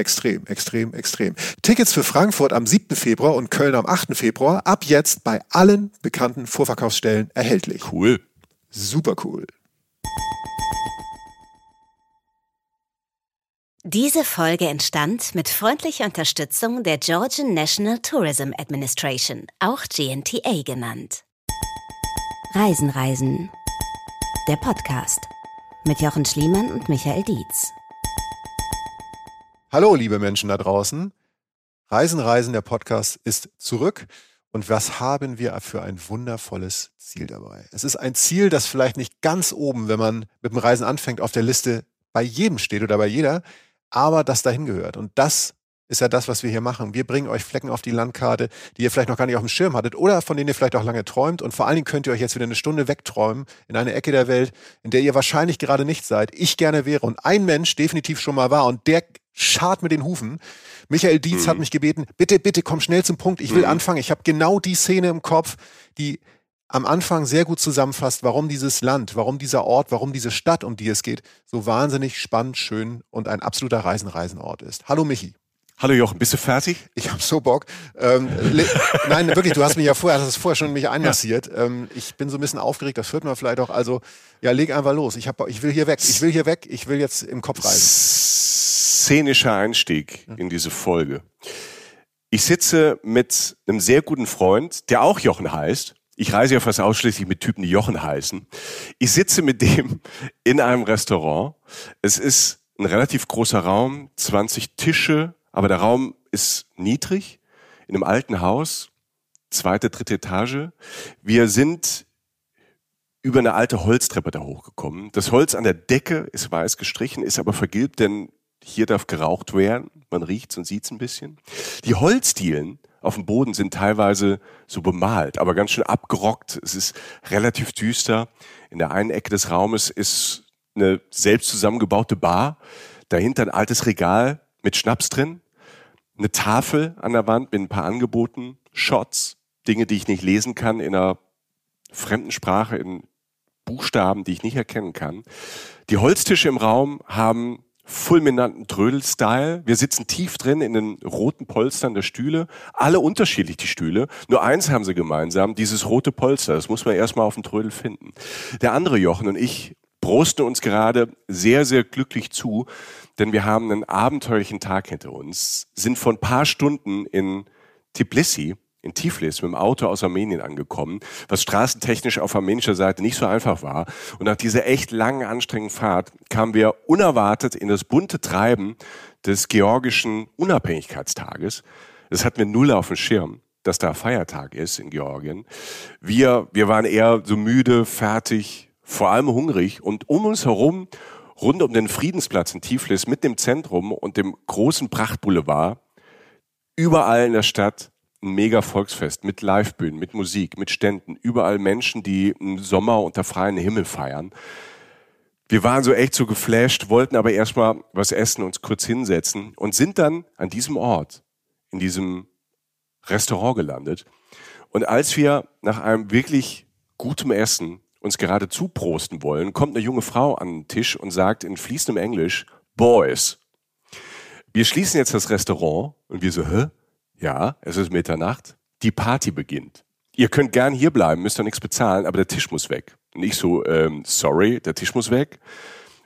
Extrem, extrem, extrem. Tickets für Frankfurt am 7. Februar und Köln am 8. Februar ab jetzt bei allen bekannten Vorverkaufsstellen erhältlich. Cool. Super cool. Diese Folge entstand mit freundlicher Unterstützung der Georgian National Tourism Administration, auch GNTA genannt. Reisen, Reisen. Der Podcast mit Jochen Schliemann und Michael Dietz. Hallo, liebe Menschen da draußen. Reisen, Reisen, der Podcast ist zurück. Und was haben wir für ein wundervolles Ziel dabei? Es ist ein Ziel, das vielleicht nicht ganz oben, wenn man mit dem Reisen anfängt, auf der Liste bei jedem steht oder bei jeder, aber das dahin gehört. Und das ist ja das, was wir hier machen. Wir bringen euch Flecken auf die Landkarte, die ihr vielleicht noch gar nicht auf dem Schirm hattet oder von denen ihr vielleicht auch lange träumt. Und vor allen Dingen könnt ihr euch jetzt wieder eine Stunde wegträumen in eine Ecke der Welt, in der ihr wahrscheinlich gerade nicht seid. Ich gerne wäre und ein Mensch definitiv schon mal war und der schart mit den Hufen. Michael Dietz mhm. hat mich gebeten, bitte, bitte komm schnell zum Punkt, ich will mhm. anfangen. Ich habe genau die Szene im Kopf, die am Anfang sehr gut zusammenfasst, warum dieses Land, warum dieser Ort, warum diese Stadt, um die es geht, so wahnsinnig spannend, schön und ein absoluter Reisen-Reisenort ist. Hallo Michi. Hallo Jochen, bist du fertig? Ich habe so Bock. Ähm, nein, wirklich, du hast mich ja vorher, hast es vorher schon mich einmassiert. Ja. Ähm, ich bin so ein bisschen aufgeregt, das hört man vielleicht auch. Also, ja, leg einfach los. Ich, hab, ich will hier weg. Ich will hier weg. Ich will jetzt im Kopf reisen. Szenischer Einstieg in diese Folge. Ich sitze mit einem sehr guten Freund, der auch Jochen heißt. Ich reise ja fast ausschließlich mit Typen, die Jochen heißen. Ich sitze mit dem in einem Restaurant. Es ist ein relativ großer Raum, 20 Tische, aber der Raum ist niedrig, in einem alten Haus, zweite, dritte Etage. Wir sind über eine alte Holztreppe da hochgekommen. Das Holz an der Decke ist weiß gestrichen, ist aber vergilbt, denn hier darf geraucht werden. Man riecht's und sieht's ein bisschen. Die Holzdielen auf dem Boden sind teilweise so bemalt, aber ganz schön abgerockt. Es ist relativ düster. In der einen Ecke des Raumes ist eine selbst zusammengebaute Bar. Dahinter ein altes Regal mit Schnaps drin, eine Tafel an der Wand mit ein paar Angeboten, Shots, Dinge, die ich nicht lesen kann in einer fremden Sprache, in Buchstaben, die ich nicht erkennen kann. Die Holztische im Raum haben fulminanten Trödel-Style. Wir sitzen tief drin in den roten Polstern der Stühle. Alle unterschiedlich, die Stühle. Nur eins haben sie gemeinsam, dieses rote Polster. Das muss man erstmal auf dem Trödel finden. Der andere Jochen und ich prosten uns gerade sehr, sehr glücklich zu, denn wir haben einen abenteuerlichen Tag hinter uns, sind vor ein paar Stunden in Tbilisi, in Tiflis mit dem Auto aus Armenien angekommen, was straßentechnisch auf armenischer Seite nicht so einfach war. Und nach dieser echt langen, anstrengenden Fahrt kamen wir unerwartet in das bunte Treiben des georgischen Unabhängigkeitstages. Das hatten wir null auf dem Schirm, dass da Feiertag ist in Georgien. Wir, wir waren eher so müde, fertig, vor allem hungrig und um uns herum rund um den Friedensplatz in Tiflis mit dem Zentrum und dem großen Prachtboulevard, überall in der Stadt ein mega Volksfest mit Livebühnen, mit Musik, mit Ständen, überall Menschen, die im Sommer unter freiem Himmel feiern. Wir waren so echt so geflasht, wollten aber erstmal was essen, uns kurz hinsetzen und sind dann an diesem Ort, in diesem Restaurant gelandet. Und als wir nach einem wirklich gutem Essen uns gerade zuprosten wollen, kommt eine junge Frau an den Tisch und sagt in fließendem Englisch, Boys. Wir schließen jetzt das Restaurant und wir so, hä? Ja, es ist Mitternacht. Die Party beginnt. Ihr könnt gern hier bleiben, müsst doch nichts bezahlen, aber der Tisch muss weg. Und ich so, ähm, sorry, der Tisch muss weg.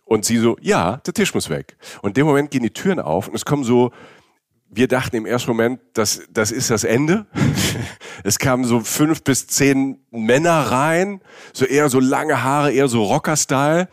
Und sie so, ja, der Tisch muss weg. Und in dem Moment gehen die Türen auf und es kommen so wir dachten im ersten Moment, das, das ist das Ende. es kamen so fünf bis zehn Männer rein, so eher so lange Haare, eher so Rocker-Style.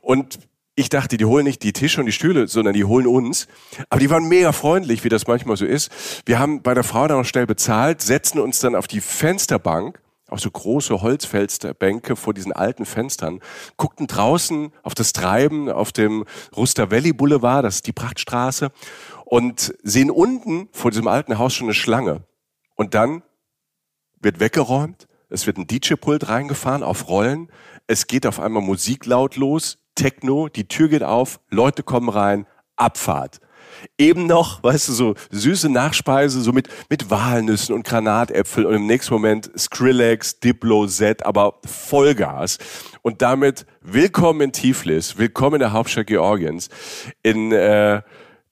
Und ich dachte, die holen nicht die Tische und die Stühle, sondern die holen uns. Aber die waren mega freundlich, wie das manchmal so ist. Wir haben bei der Frau dann noch schnell bezahlt, setzen uns dann auf die Fensterbank, auf so große Holzfensterbänke vor diesen alten Fenstern, guckten draußen auf das Treiben auf dem Ruster Valley Boulevard, das ist die Prachtstraße, und sehen unten vor diesem alten Haus schon eine Schlange. Und dann wird weggeräumt, es wird ein DJ-Pult reingefahren auf Rollen, es geht auf einmal Musik laut los, Techno, die Tür geht auf, Leute kommen rein, Abfahrt. Eben noch, weißt du, so süße Nachspeise, so mit, mit Walnüssen und Granatäpfel und im nächsten Moment Skrillex, Diplo, Z, aber Vollgas. Und damit willkommen in Tiflis, willkommen in der Hauptstadt Georgiens, in äh,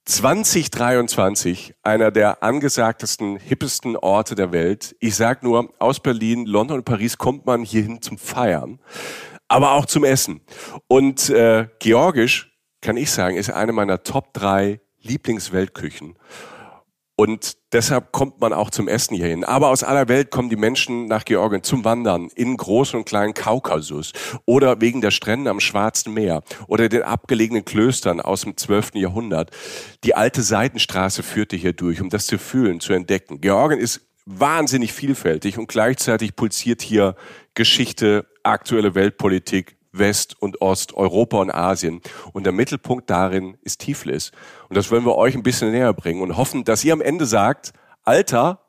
2023 einer der angesagtesten, hippesten Orte der Welt. Ich sag nur, aus Berlin, London und Paris kommt man hierhin zum Feiern, aber auch zum Essen. Und äh, Georgisch, kann ich sagen, ist eine meiner Top drei Lieblingsweltküchen. Und deshalb kommt man auch zum Essen hierhin. Aber aus aller Welt kommen die Menschen nach Georgien zum Wandern in großen und kleinen Kaukasus oder wegen der Strände am Schwarzen Meer oder den abgelegenen Klöstern aus dem 12. Jahrhundert. Die alte Seitenstraße führte hier durch, um das zu fühlen, zu entdecken. Georgien ist wahnsinnig vielfältig und gleichzeitig pulsiert hier Geschichte, aktuelle Weltpolitik, West und Ost, Europa und Asien. Und der Mittelpunkt darin ist Tiflis. Und das wollen wir euch ein bisschen näher bringen und hoffen, dass ihr am Ende sagt, Alter,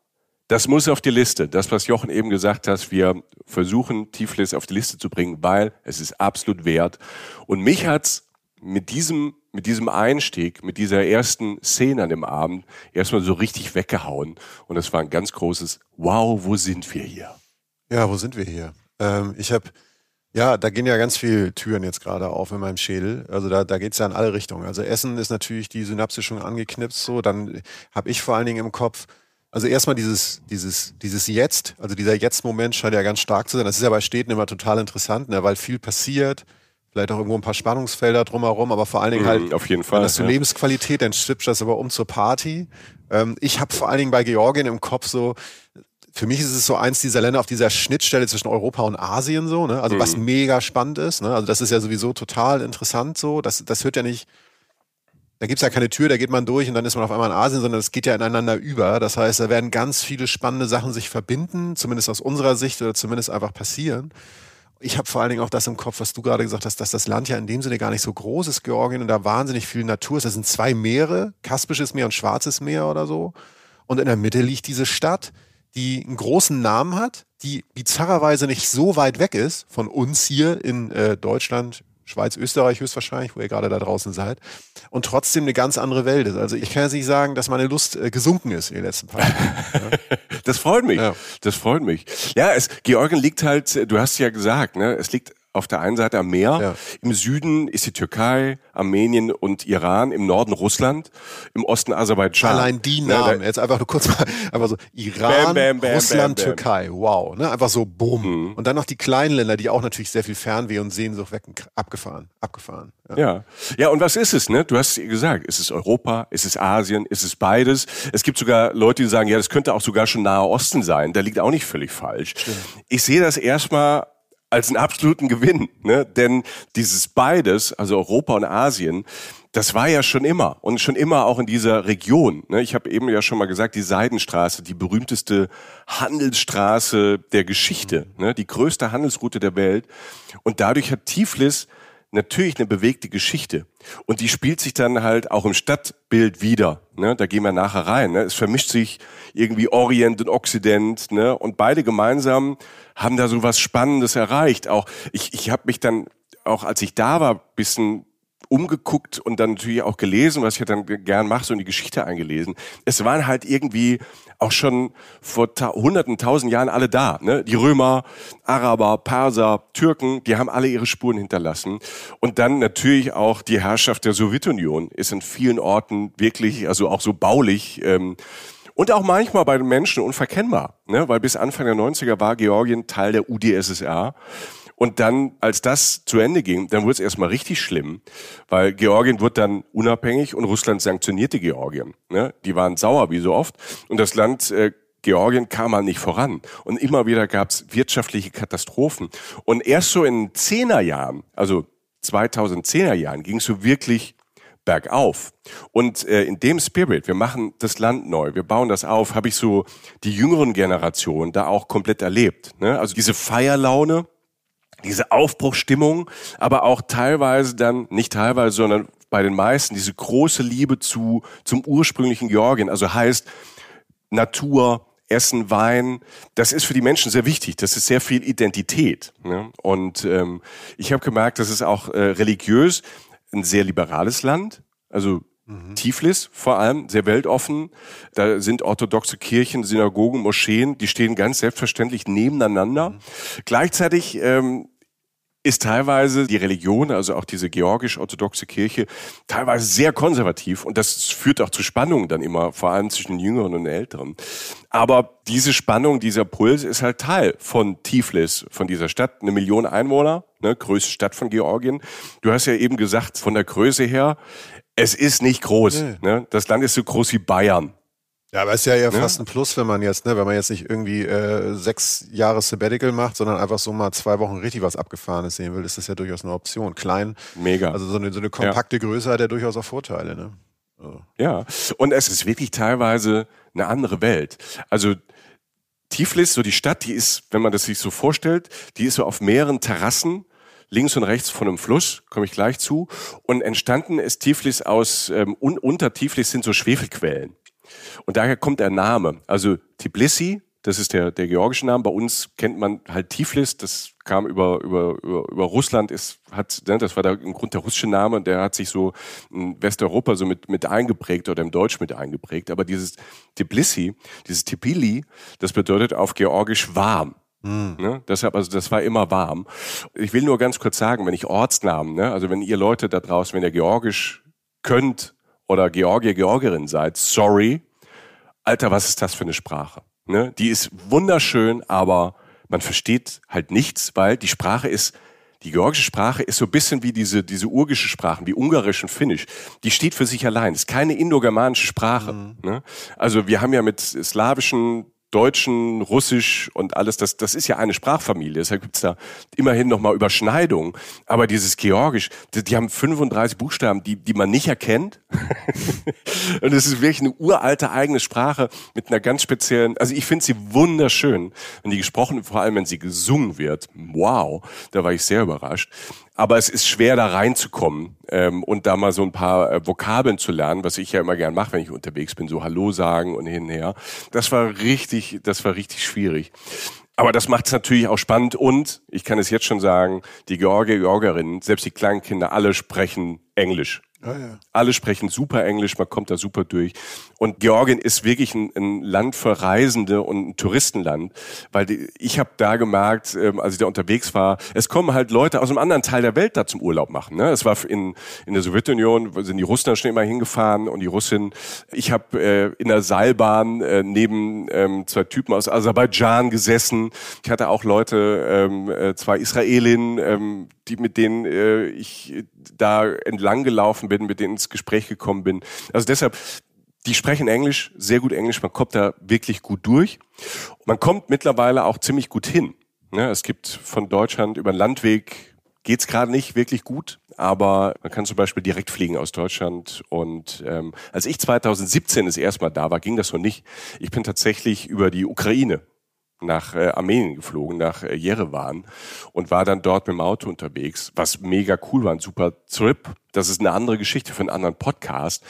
das muss auf die Liste. Das, was Jochen eben gesagt hat, wir versuchen, Tiflis auf die Liste zu bringen, weil es ist absolut wert. Und mich hat's mit diesem, mit diesem Einstieg, mit dieser ersten Szene an dem Abend erstmal so richtig weggehauen. Und das war ein ganz großes Wow, wo sind wir hier? Ja, wo sind wir hier? Ähm, ich habe ja, da gehen ja ganz viele Türen jetzt gerade auf in meinem Schädel. Also da, da geht's ja in alle Richtungen. Also Essen ist natürlich die Synapse schon angeknipst so. Dann habe ich vor allen Dingen im Kopf, also erstmal dieses, dieses, dieses Jetzt, also dieser Jetzt-Moment scheint ja ganz stark zu sein. Das ist ja bei Städten immer total interessant, ne, weil viel passiert. Vielleicht auch irgendwo ein paar Spannungsfelder drumherum, aber vor allen Dingen halt, mhm, auf jeden Fall, das ist so ja. Lebensqualität, dann switcht das aber um zur Party. Ähm, ich habe vor allen Dingen bei Georgien im Kopf so, für mich ist es so eins dieser Länder auf dieser Schnittstelle zwischen Europa und Asien so, ne? Also was mega spannend ist, ne? Also das ist ja sowieso total interessant so. Das, das hört ja nicht, da gibt's ja keine Tür, da geht man durch und dann ist man auf einmal in Asien, sondern es geht ja ineinander über. Das heißt, da werden ganz viele spannende Sachen sich verbinden, zumindest aus unserer Sicht oder zumindest einfach passieren. Ich habe vor allen Dingen auch das im Kopf, was du gerade gesagt hast, dass das Land ja in dem Sinne gar nicht so groß ist, Georgien, und da wahnsinnig viel Natur ist. Das sind zwei Meere, Kaspisches Meer und Schwarzes Meer oder so. Und in der Mitte liegt diese Stadt, die einen großen Namen hat, die bizarrerweise nicht so weit weg ist von uns hier in äh, Deutschland, Schweiz, Österreich höchstwahrscheinlich, wo ihr gerade da draußen seid, und trotzdem eine ganz andere Welt ist. Also ich kann jetzt nicht sagen, dass meine Lust äh, gesunken ist in den letzten paar Jahren. Das freut mich. Ja. Das freut mich. Ja, es, Georgien liegt halt, du hast ja gesagt, ne, es liegt auf der einen Seite am Meer, Ja. im Süden ist die Türkei, Armenien und Iran, im Norden Russland, im Osten Aserbaidschan. Allein die Ne, Namen, jetzt einfach nur kurz mal, einfach so Iran, bam, bam, Russland, bam, bam. Türkei, wow, ne? einfach so bumm. Mhm. Und dann noch die kleinen Länder, die auch natürlich sehr viel Fernweh und Sehnsucht wecken, abgefahren, abgefahren. Ja. Ja. ja, und was ist es? Ne? Du hast gesagt, ist es Europa, ist es Asien, ist es beides? Es gibt sogar Leute, die sagen, ja, das könnte auch sogar schon Nahe Osten sein. Da liegt auch nicht völlig falsch. Ich sehe das erstmal als einen absoluten Gewinn, ne? denn dieses beides, also Europa und Asien, das war ja schon immer und schon immer auch in dieser Region. Ne? Ich habe eben ja schon mal gesagt, die Seidenstraße, die berühmteste Handelsstraße der Geschichte, ne? die größte Handelsroute der Welt. Und dadurch hat Tiflis natürlich eine bewegte Geschichte. Und die spielt sich dann halt auch im Stadtbild wieder. Ne? Da gehen wir nachher rein. Ne? Es vermischt sich irgendwie Orient und Occident. Ne? Und beide gemeinsam haben da so was Spannendes erreicht. Auch ich, ich habe mich dann, auch als ich da war, bisschen umgeguckt und dann natürlich auch gelesen, was ich ja dann gern mache, so in die Geschichte eingelesen. Es waren halt irgendwie auch schon vor ta hunderten, tausend Jahren alle da. Ne? Die Römer, Araber, Perser, Türken, die haben alle ihre Spuren hinterlassen. Und dann natürlich auch die Herrschaft der Sowjetunion ist in vielen Orten wirklich, also auch so baulich, ähm, und auch manchmal bei den Menschen unverkennbar, ne? weil bis Anfang der 90er war Georgien Teil der UdSSR. Und dann, als das zu Ende ging, dann wurde es erstmal richtig schlimm, weil Georgien wurde dann unabhängig und Russland sanktionierte Georgien. Ne? Die waren sauer wie so oft und das Land äh, Georgien kam halt nicht voran. Und immer wieder gab es wirtschaftliche Katastrophen. Und erst so in Zehnerjahren, also 2010er Jahren, ging es so wirklich bergauf. Und äh, in dem Spirit, wir machen das Land neu, wir bauen das auf, habe ich so die jüngeren Generationen da auch komplett erlebt. Ne? Also diese Feierlaune, diese Aufbruchstimmung, aber auch teilweise dann, nicht teilweise, sondern bei den meisten, diese große Liebe zu, zum ursprünglichen Georgien. Also heißt Natur, Essen, Wein, das ist für die Menschen sehr wichtig. Das ist sehr viel Identität. Ne? Und ähm, ich habe gemerkt, das ist auch äh, religiös ein sehr liberales Land. Also Mhm. Tiflis vor allem, sehr weltoffen. Da sind orthodoxe Kirchen, Synagogen, Moscheen, die stehen ganz selbstverständlich nebeneinander. Mhm. Gleichzeitig ähm, ist teilweise die Religion, also auch diese georgisch-orthodoxe Kirche, teilweise sehr konservativ und das führt auch zu Spannungen dann immer, vor allem zwischen Jüngeren und Älteren. Aber diese Spannung, dieser Puls ist halt Teil von Tiflis, von dieser Stadt, eine Million Einwohner, ne, größte Stadt von Georgien. Du hast ja eben gesagt, von der Größe her, es ist nicht groß. Nee. Ne? Das Land ist so groß wie Bayern. Ja, aber es ist ja eher ne? fast ein Plus, wenn man jetzt, ne, wenn man jetzt nicht irgendwie äh, sechs Jahre Sabbatical macht, sondern einfach so mal zwei Wochen richtig was Abgefahrenes sehen will, ist das ja durchaus eine Option. Klein. Mega. Also so eine, so eine kompakte ja. Größe hat ja durchaus auch Vorteile, ne? Also. Ja. Und es ist wirklich teilweise eine andere Welt. Also Tiflis, so die Stadt, die ist, wenn man das sich so vorstellt, die ist so auf mehreren Terrassen links und rechts von einem Fluss, komme ich gleich zu. Und entstanden ist Tiflis aus, ähm, un, unter Tiflis sind so Schwefelquellen. Und daher kommt der Name. Also Tbilisi, das ist der, der georgische Name. Bei uns kennt man halt Tiflis, das kam über, über, über, über Russland, ist, hat, ne, das war da im Grund der russische Name der hat sich so in Westeuropa so mit, mit eingeprägt oder im Deutsch mit eingeprägt. Aber dieses Tbilisi, dieses Tibili, das bedeutet auf Georgisch warm. Mhm. Ne? Deshalb, also das war immer warm. Ich will nur ganz kurz sagen, wenn ich Ortsnamen, ne, also wenn ihr Leute da draußen, wenn ihr Georgisch könnt, oder Georgier, Georgierin seid, sorry. Alter, was ist das für eine Sprache? Ne? Die ist wunderschön, aber man versteht halt nichts, weil die Sprache ist, die georgische Sprache ist so ein bisschen wie diese, diese urgische Sprachen, wie Ungarisch und Finnisch. Die steht für sich allein. Ist keine indogermanische Sprache. Mhm. Ne? Also wir haben ja mit slawischen Deutschen, Russisch und alles, das, das ist ja eine Sprachfamilie. Deshalb gibt's da immerhin nochmal Überschneidungen. Aber dieses Georgisch, die, die, haben 35 Buchstaben, die, die man nicht erkennt. und es ist wirklich eine uralte eigene Sprache mit einer ganz speziellen, also ich finde sie wunderschön. Wenn die gesprochen, vor allem wenn sie gesungen wird, wow, da war ich sehr überrascht. Aber es ist schwer, da reinzukommen ähm, und da mal so ein paar äh, Vokabeln zu lernen, was ich ja immer gern mache, wenn ich unterwegs bin, so Hallo sagen und hin und her. Das war richtig, das war richtig schwierig. Aber das macht es natürlich auch spannend und ich kann es jetzt schon sagen, die Georgier, Georgierinnen, selbst die kleinen Kinder, alle sprechen Englisch. Ja, ja. Alle sprechen super Englisch, man kommt da super durch. Und Georgien ist wirklich ein, ein Land für Reisende und ein Touristenland, weil die, ich habe da gemerkt, ähm, als ich da unterwegs war, es kommen halt Leute aus einem anderen Teil der Welt da zum Urlaub machen. Ne? Es war in, in der Sowjetunion, sind die Russen da schon immer hingefahren und die Russin. Ich habe äh, in der Seilbahn äh, neben ähm, zwei Typen aus Aserbaidschan gesessen. Ich hatte auch Leute, ähm, äh, zwei Israelinnen, ähm, die mit denen äh, ich da entlang gelaufen bin, mit denen ins Gespräch gekommen bin. Also deshalb, die sprechen Englisch, sehr gut Englisch, man kommt da wirklich gut durch. Man kommt mittlerweile auch ziemlich gut hin. Ja, es gibt von Deutschland über den Landweg geht's gerade nicht wirklich gut, aber man kann zum Beispiel direkt fliegen aus Deutschland. Und ähm, als ich 2017 das erste Mal da war, ging das noch nicht. Ich bin tatsächlich über die Ukraine nach äh, Armenien geflogen, nach äh, Jerewan und war dann dort mit dem Auto unterwegs, was mega cool war, ein super Trip. Das ist eine andere Geschichte für einen anderen Podcast.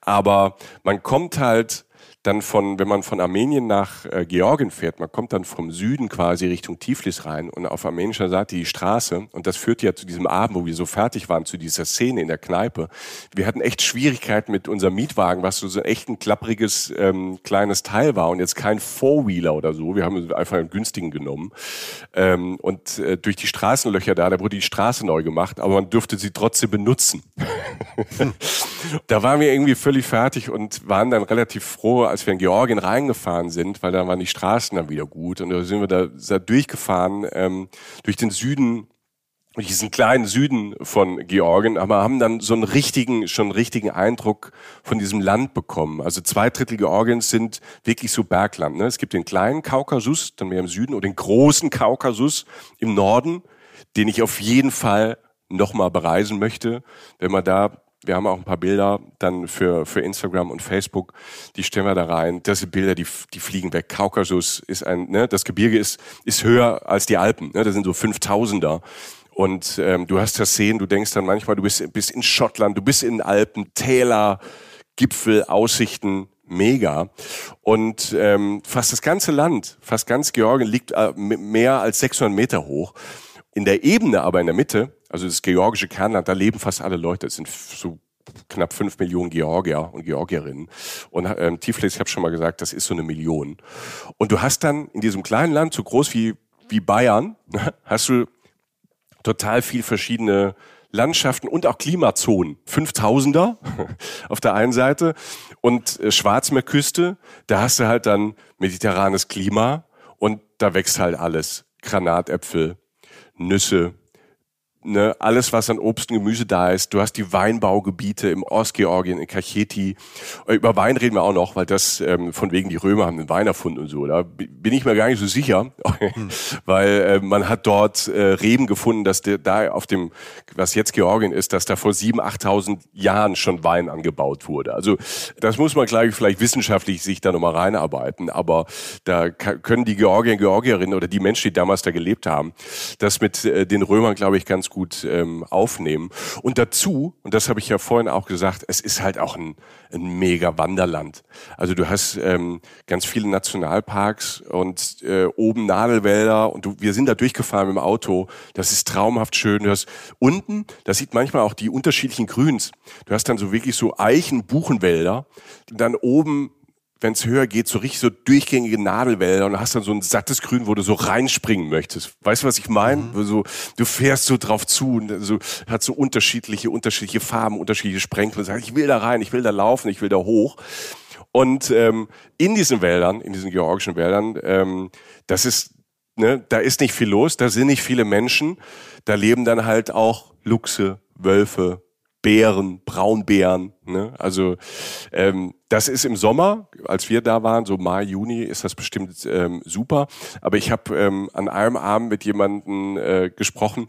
Aber man kommt halt dann von, wenn man von Armenien nach äh, Georgien fährt, man kommt dann vom Süden quasi Richtung Tiflis rein und auf armenischer Seite die Straße. Und das führt ja zu diesem Abend, wo wir so fertig waren, zu dieser Szene in der Kneipe. Wir hatten echt Schwierigkeiten mit unserem Mietwagen, was so, so echt ein klappriges ähm, kleines Teil war und jetzt kein Four-Wheeler oder so. Wir haben einfach einen günstigen genommen. Ähm, und äh, durch die Straßenlöcher da, da wurde die Straße neu gemacht, aber man dürfte sie trotzdem benutzen. da waren wir irgendwie völlig fertig und waren dann relativ froh, als wir in Georgien reingefahren sind, weil da waren die Straßen dann wieder gut und da sind wir da, da durchgefahren ähm, durch den Süden durch diesen kleinen Süden von Georgien, aber haben dann so einen richtigen, schon richtigen Eindruck von diesem Land bekommen. Also zwei Drittel Georgiens sind wirklich so Bergland. Ne? Es gibt den kleinen Kaukasus, dann mehr im Süden, und den großen Kaukasus im Norden, den ich auf jeden Fall nochmal bereisen möchte, wenn man da wir haben auch ein paar Bilder dann für, für Instagram und Facebook, die stellen wir da rein. Das sind Bilder, die, die fliegen weg. Kaukasus ist ein, ne, das Gebirge ist, ist höher als die Alpen. Ne, das sind so 5000er. Und ähm, du hast das Szenen, du denkst dann manchmal, du bist, bist in Schottland, du bist in Alpen, Täler, Gipfel, Aussichten, mega. Und ähm, fast das ganze Land, fast ganz Georgien liegt äh, mehr als 600 Meter hoch. In der Ebene aber in der Mitte, also das georgische Kernland, da leben fast alle Leute. Es sind so knapp fünf Millionen Georgier und Georgierinnen. Und ähm, Tiflis, ich habe schon mal gesagt, das ist so eine Million. Und du hast dann in diesem kleinen Land, so groß wie, wie Bayern, hast du total viel verschiedene Landschaften und auch Klimazonen. 5000er auf der einen Seite und äh, Schwarzmeerküste, da hast du halt dann mediterranes Klima und da wächst halt alles. Granatäpfel, Nüsse, ne, alles, was an Obst und Gemüse da ist. Du hast die Weinbaugebiete im Ostgeorgien, in Kacheti. Über Wein reden wir auch noch, weil das ähm, von wegen die Römer haben den Wein erfunden und so. Da bin ich mir gar nicht so sicher, hm. weil äh, man hat dort äh, Reben gefunden, dass der, da auf dem, was jetzt Georgien ist, dass da vor 7.000, 8.000 Jahren schon Wein angebaut wurde. Also das muss man gleich vielleicht wissenschaftlich sich da nochmal reinarbeiten. Aber da können die Georgier, Georgierinnen oder die Menschen, die damals da gelebt haben, das mit äh, den Römern, glaube ich, ganz gut ähm, aufnehmen. Und dazu, und das habe ich ja vorhin auch gesagt, es ist halt auch ein, ein mega Wanderland. Also du hast ähm, ganz viele Nationalparks und äh, oben Nadelwälder und du, wir sind da durchgefahren mit dem Auto. Das ist traumhaft schön. Du hast unten, das sieht manchmal auch die unterschiedlichen Grüns. Du hast dann so wirklich so Eichen, Buchenwälder. Dann oben wenn es höher geht, so richtig so durchgängige Nadelwälder und hast dann so ein sattes Grün, wo du so reinspringen möchtest. Weißt du, was ich meine? Mhm. So, du fährst so drauf zu und so, hat so unterschiedliche, unterschiedliche Farben, unterschiedliche Sprenkel und sagst, ich will da rein, ich will da laufen, ich will da hoch. Und ähm, in diesen Wäldern, in diesen georgischen Wäldern, ähm, das ist, ne, da ist nicht viel los, da sind nicht viele Menschen, da leben dann halt auch Luchse, Wölfe, Bären, Braunbären. Ne? Also ähm, das ist im Sommer, als wir da waren, so Mai, Juni, ist das bestimmt ähm, super. Aber ich habe ähm, an einem Abend mit jemandem äh, gesprochen,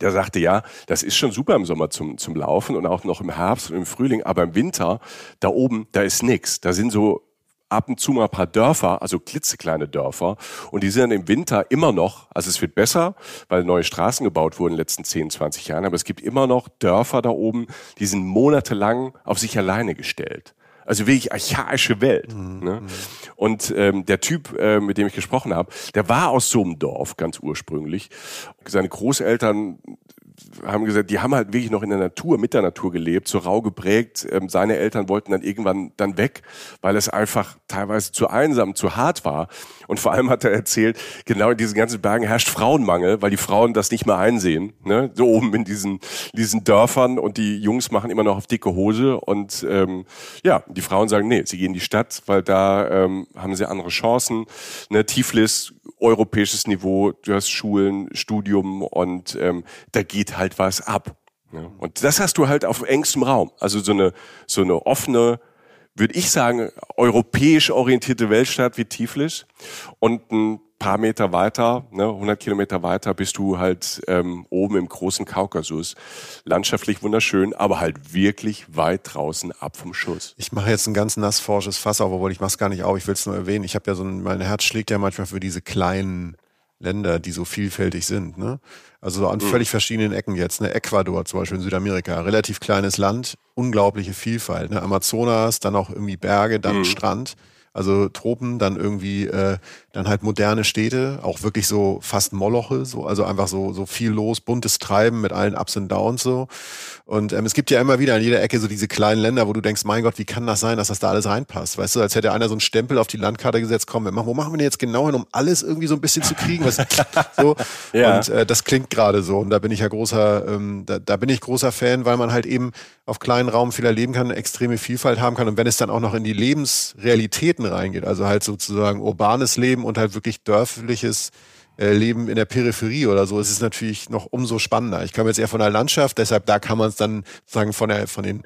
der sagte, ja, das ist schon super im Sommer zum, zum Laufen und auch noch im Herbst und im Frühling, aber im Winter, da oben, da ist nix. Da sind so ab und zu mal ein paar Dörfer, also klitzekleine Dörfer. Und die sind dann im Winter immer noch, also es wird besser, weil neue Straßen gebaut wurden in den letzten 10, 20 Jahren, aber es gibt immer noch Dörfer da oben, die sind monatelang auf sich alleine gestellt. Also wirklich archaische Welt. Mhm. Ne? Mhm. Und ähm, der Typ, äh, mit dem ich gesprochen habe, der war aus so einem Dorf ganz ursprünglich. Seine Großeltern haben gesagt, die haben halt wirklich noch in der Natur, mit der Natur gelebt, so rau geprägt. Ähm, seine Eltern wollten dann irgendwann dann weg, weil es einfach teilweise zu einsam, zu hart war. Und vor allem hat er erzählt, genau in diesen ganzen Bergen herrscht Frauenmangel, weil die Frauen das nicht mehr einsehen. Ne? So oben in diesen, diesen Dörfern und die Jungs machen immer noch auf dicke Hose. Und ähm, ja, die Frauen sagen, nee, sie gehen in die Stadt, weil da ähm, haben sie andere Chancen. Ne? Tiflis, europäisches Niveau, du hast Schulen, Studium und ähm, da geht halt was ab. Ne? Und das hast du halt auf engstem Raum. Also so eine, so eine offene, würde ich sagen, europäisch orientierte Weltstadt wie Tiflis. Und ein paar Meter weiter, ne, 100 Kilometer weiter, bist du halt ähm, oben im großen Kaukasus. Landschaftlich wunderschön, aber halt wirklich weit draußen ab vom Schuss. Ich mache jetzt ein ganz nassforsches Fass auf, obwohl ich mache es gar nicht auf. Ich will es nur erwähnen. Ich habe ja so ein, mein Herz schlägt ja manchmal für diese kleinen Länder, die so vielfältig sind. Ne? Also an mhm. völlig verschiedenen Ecken jetzt. Ne? Ecuador zum Beispiel in Südamerika, relativ kleines Land, unglaubliche Vielfalt. Ne? Amazonas, dann auch irgendwie Berge, dann mhm. Strand. Also Tropen, dann irgendwie äh, dann halt moderne Städte, auch wirklich so fast Moloche, so also einfach so so viel los, buntes Treiben mit allen Ups und Downs so. Und ähm, es gibt ja immer wieder an jeder Ecke so diese kleinen Länder, wo du denkst, mein Gott, wie kann das sein, dass das da alles reinpasst? Weißt du, als hätte einer so einen Stempel auf die Landkarte gesetzt, komm, wir machen, wo machen wir denn jetzt genau hin, um alles irgendwie so ein bisschen zu kriegen? Was, so. ja. Und äh, das klingt gerade so. Und da bin ich ja großer, ähm, da, da bin ich großer Fan, weil man halt eben auf kleinen Raum viel erleben kann, extreme Vielfalt haben kann. Und wenn es dann auch noch in die Lebensrealitäten reingeht, also halt sozusagen urbanes Leben und halt wirklich dörfliches äh, Leben in der Peripherie oder so, ist es natürlich noch umso spannender. Ich komme jetzt eher von der Landschaft, deshalb da kann man es dann sozusagen von der, von den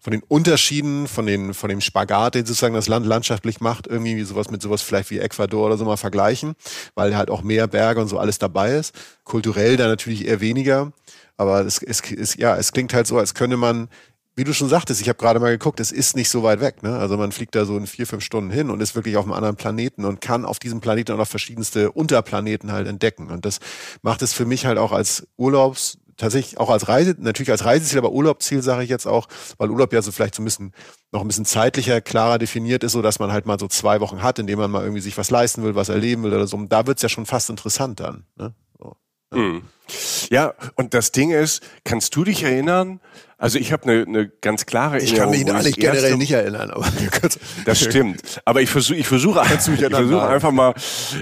von den Unterschieden, von, den, von dem Spagat, den sozusagen das Land landschaftlich macht, irgendwie sowas mit sowas vielleicht wie Ecuador oder so mal vergleichen, weil halt auch mehr Berge und so alles dabei ist. Kulturell da natürlich eher weniger. Aber es, es, es, ja, es klingt halt so, als könnte man, wie du schon sagtest, ich habe gerade mal geguckt, es ist nicht so weit weg. Ne? Also man fliegt da so in vier, fünf Stunden hin und ist wirklich auf einem anderen Planeten und kann auf diesem Planeten auch noch verschiedenste Unterplaneten halt entdecken. Und das macht es für mich halt auch als Urlaubs tatsächlich auch als Reise, natürlich als Reiseziel, aber Urlaubsziel sage ich jetzt auch, weil Urlaub ja so vielleicht so ein bisschen noch ein bisschen zeitlicher, klarer definiert ist, so dass man halt mal so zwei Wochen hat, in denen man mal irgendwie sich was leisten will, was erleben will oder so. Und da wird's ja schon fast interessant dann. Ne? Mhm. Ja, und das Ding ist, kannst du dich erinnern? Also ich habe eine ne ganz klare ich Erinnerung. Ich kann mich eigentlich generell nicht erinnern, aber das stimmt. Aber ich versuche, ich versuche, ich versuche einfach mal,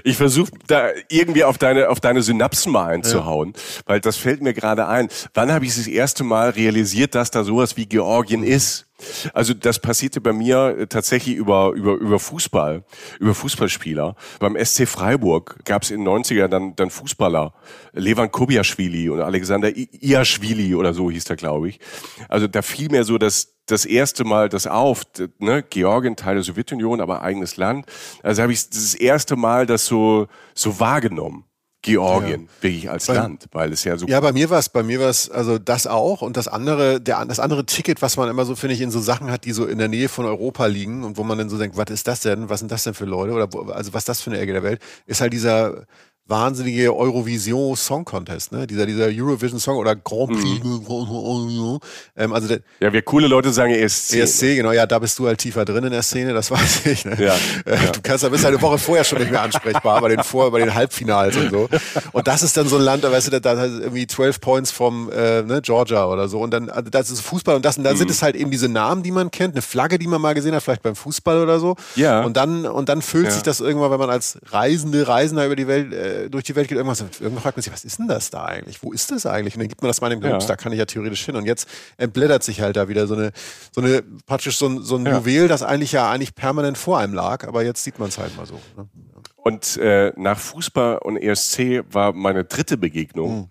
ich versuche da irgendwie auf deine auf deine Synapsen mal einzuhauen, ja. weil das fällt mir gerade ein. Wann habe ich das erste Mal realisiert, dass da sowas wie Georgien ist? Also das passierte bei mir äh, tatsächlich über, über, über Fußball, über Fußballspieler. Beim SC Freiburg gab es in den 90er dann, dann Fußballer, Levan Kobiaschwili und Alexander Iaschwili oder so hieß der, glaube ich. Also da fiel mir so das, das erste Mal das auf, ne? Georgien, Teil der Sowjetunion, aber eigenes Land. Also habe ich das erste Mal das so, so wahrgenommen. Georgien ja. wirklich als bei, Land, weil es ja so. Ja, bei mir war es, bei mir war es, also das auch und das andere, der, das andere Ticket, was man immer so, finde ich, in so Sachen hat, die so in der Nähe von Europa liegen und wo man dann so denkt, was ist das denn? Was sind das denn für Leute? Oder wo, also was ist das für eine Ecke der Welt? Ist halt dieser wahnsinnige Eurovision Song Contest, ne? Dieser, dieser Eurovision Song oder Grand Prix. Mhm. Ähm, also der, ja, wir coole Leute sagen ESC. ESC, genau, ja, da bist du halt tiefer drin in der Szene, das weiß ich. Ne? Ja, äh, ja. Du kannst, da bist halt eine Woche vorher schon nicht mehr ansprechbar, bei den Vor, bei den Halbfinals und so. Und das ist dann so ein Land, da weißt du, da, da irgendwie 12 Points vom äh, ne, Georgia oder so. Und dann, also das ist Fußball und das, und dann mhm. sind es halt eben diese Namen, die man kennt, eine Flagge, die man mal gesehen hat, vielleicht beim Fußball oder so. Ja. Und dann, und dann füllt ja. sich das irgendwann, wenn man als Reisende, Reisender über die Welt, äh, äh, durch die Welt geht, irgendwas, irgendwann fragt man sich, was ist denn das da eigentlich? Wo ist das eigentlich? Und dann gibt man das mal in den Globus, ja. da kann ich ja theoretisch hin. Und jetzt entblättert sich halt da wieder so eine, so eine, praktisch so ein, so ein ja. Juwel, das eigentlich ja eigentlich permanent vor einem lag, aber jetzt sieht man es halt mal so. Ne? Und äh, nach Fußball und ESC war meine dritte Begegnung mhm.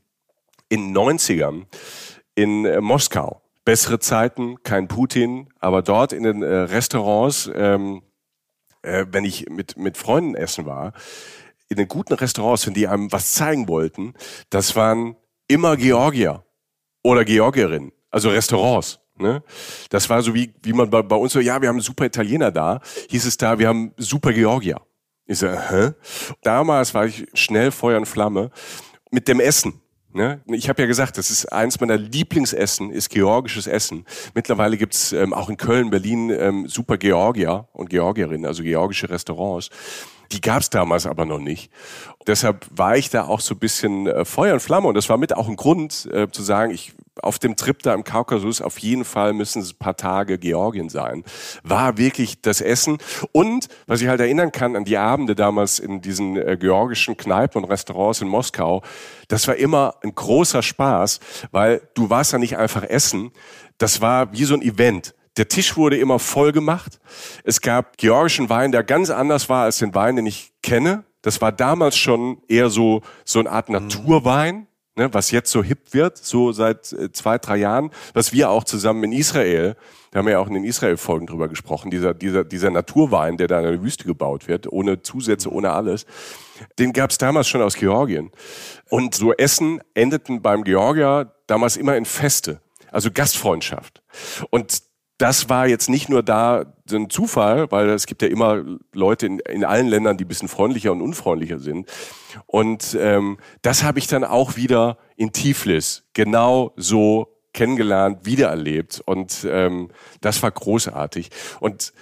in 90ern in äh, Moskau. Bessere Zeiten, kein Putin, aber dort in den äh, Restaurants, ähm, äh, wenn ich mit, mit Freunden essen war, in den guten Restaurants, wenn die einem was zeigen wollten, das waren immer Georgier oder Georgierinnen, also Restaurants. Ne? Das war so wie, wie man bei, bei uns so, ja, wir haben super Italiener da, hieß es da, wir haben super Georgier. Ich so, hä? Damals war ich schnell Feuer und Flamme mit dem Essen. Ne? Ich habe ja gesagt, das ist eins meiner Lieblingsessen, ist georgisches Essen. Mittlerweile gibt's ähm, auch in Köln, Berlin ähm, super Georgier und Georgierinnen, also georgische Restaurants. Die gab es damals aber noch nicht. Deshalb war ich da auch so ein bisschen äh, Feuer und Flamme und das war mit auch ein Grund äh, zu sagen, ich auf dem Trip da im Kaukasus auf jeden Fall müssen es ein paar Tage Georgien sein. War wirklich das Essen und was ich halt erinnern kann an die Abende damals in diesen äh, georgischen Kneipen und Restaurants in Moskau, das war immer ein großer Spaß, weil du warst ja nicht einfach essen, das war wie so ein Event. Der Tisch wurde immer voll gemacht. Es gab georgischen Wein, der ganz anders war als den Wein, den ich kenne. Das war damals schon eher so, so eine Art Naturwein, ne, was jetzt so hip wird, so seit äh, zwei, drei Jahren, was wir auch zusammen in Israel, da haben wir ja auch in den Israel-Folgen drüber gesprochen, dieser, dieser, dieser Naturwein, der da in der Wüste gebaut wird, ohne Zusätze, ohne alles, den gab es damals schon aus Georgien. Und so Essen endeten beim Georgier damals immer in Feste, also Gastfreundschaft. Und das war jetzt nicht nur da ein Zufall, weil es gibt ja immer Leute in, in allen Ländern, die ein bisschen freundlicher und unfreundlicher sind. Und ähm, das habe ich dann auch wieder in Tiflis genau so kennengelernt, wiedererlebt. Und ähm, das war großartig. Und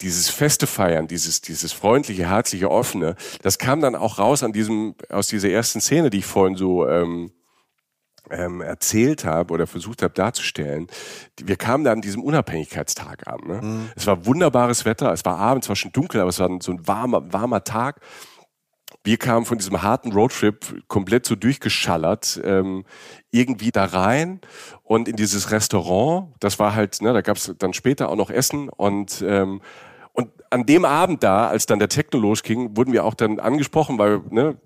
dieses feste Feiern, dieses, dieses freundliche, herzliche, offene, das kam dann auch raus an diesem, aus dieser ersten Szene, die ich vorhin so ähm, ähm, erzählt habe oder versucht habe darzustellen. Wir kamen da an diesem Unabhängigkeitstag an. Ne? Mhm. Es war wunderbares Wetter, es war abends, es war schon dunkel, aber es war so ein warmer, warmer Tag. Wir kamen von diesem harten Roadtrip komplett so durchgeschallert ähm, irgendwie da rein und in dieses Restaurant. Das war halt, ne, da gab es dann später auch noch Essen und ähm, und an dem Abend da, als dann der Techno losging, wurden wir auch dann angesprochen, weil ne,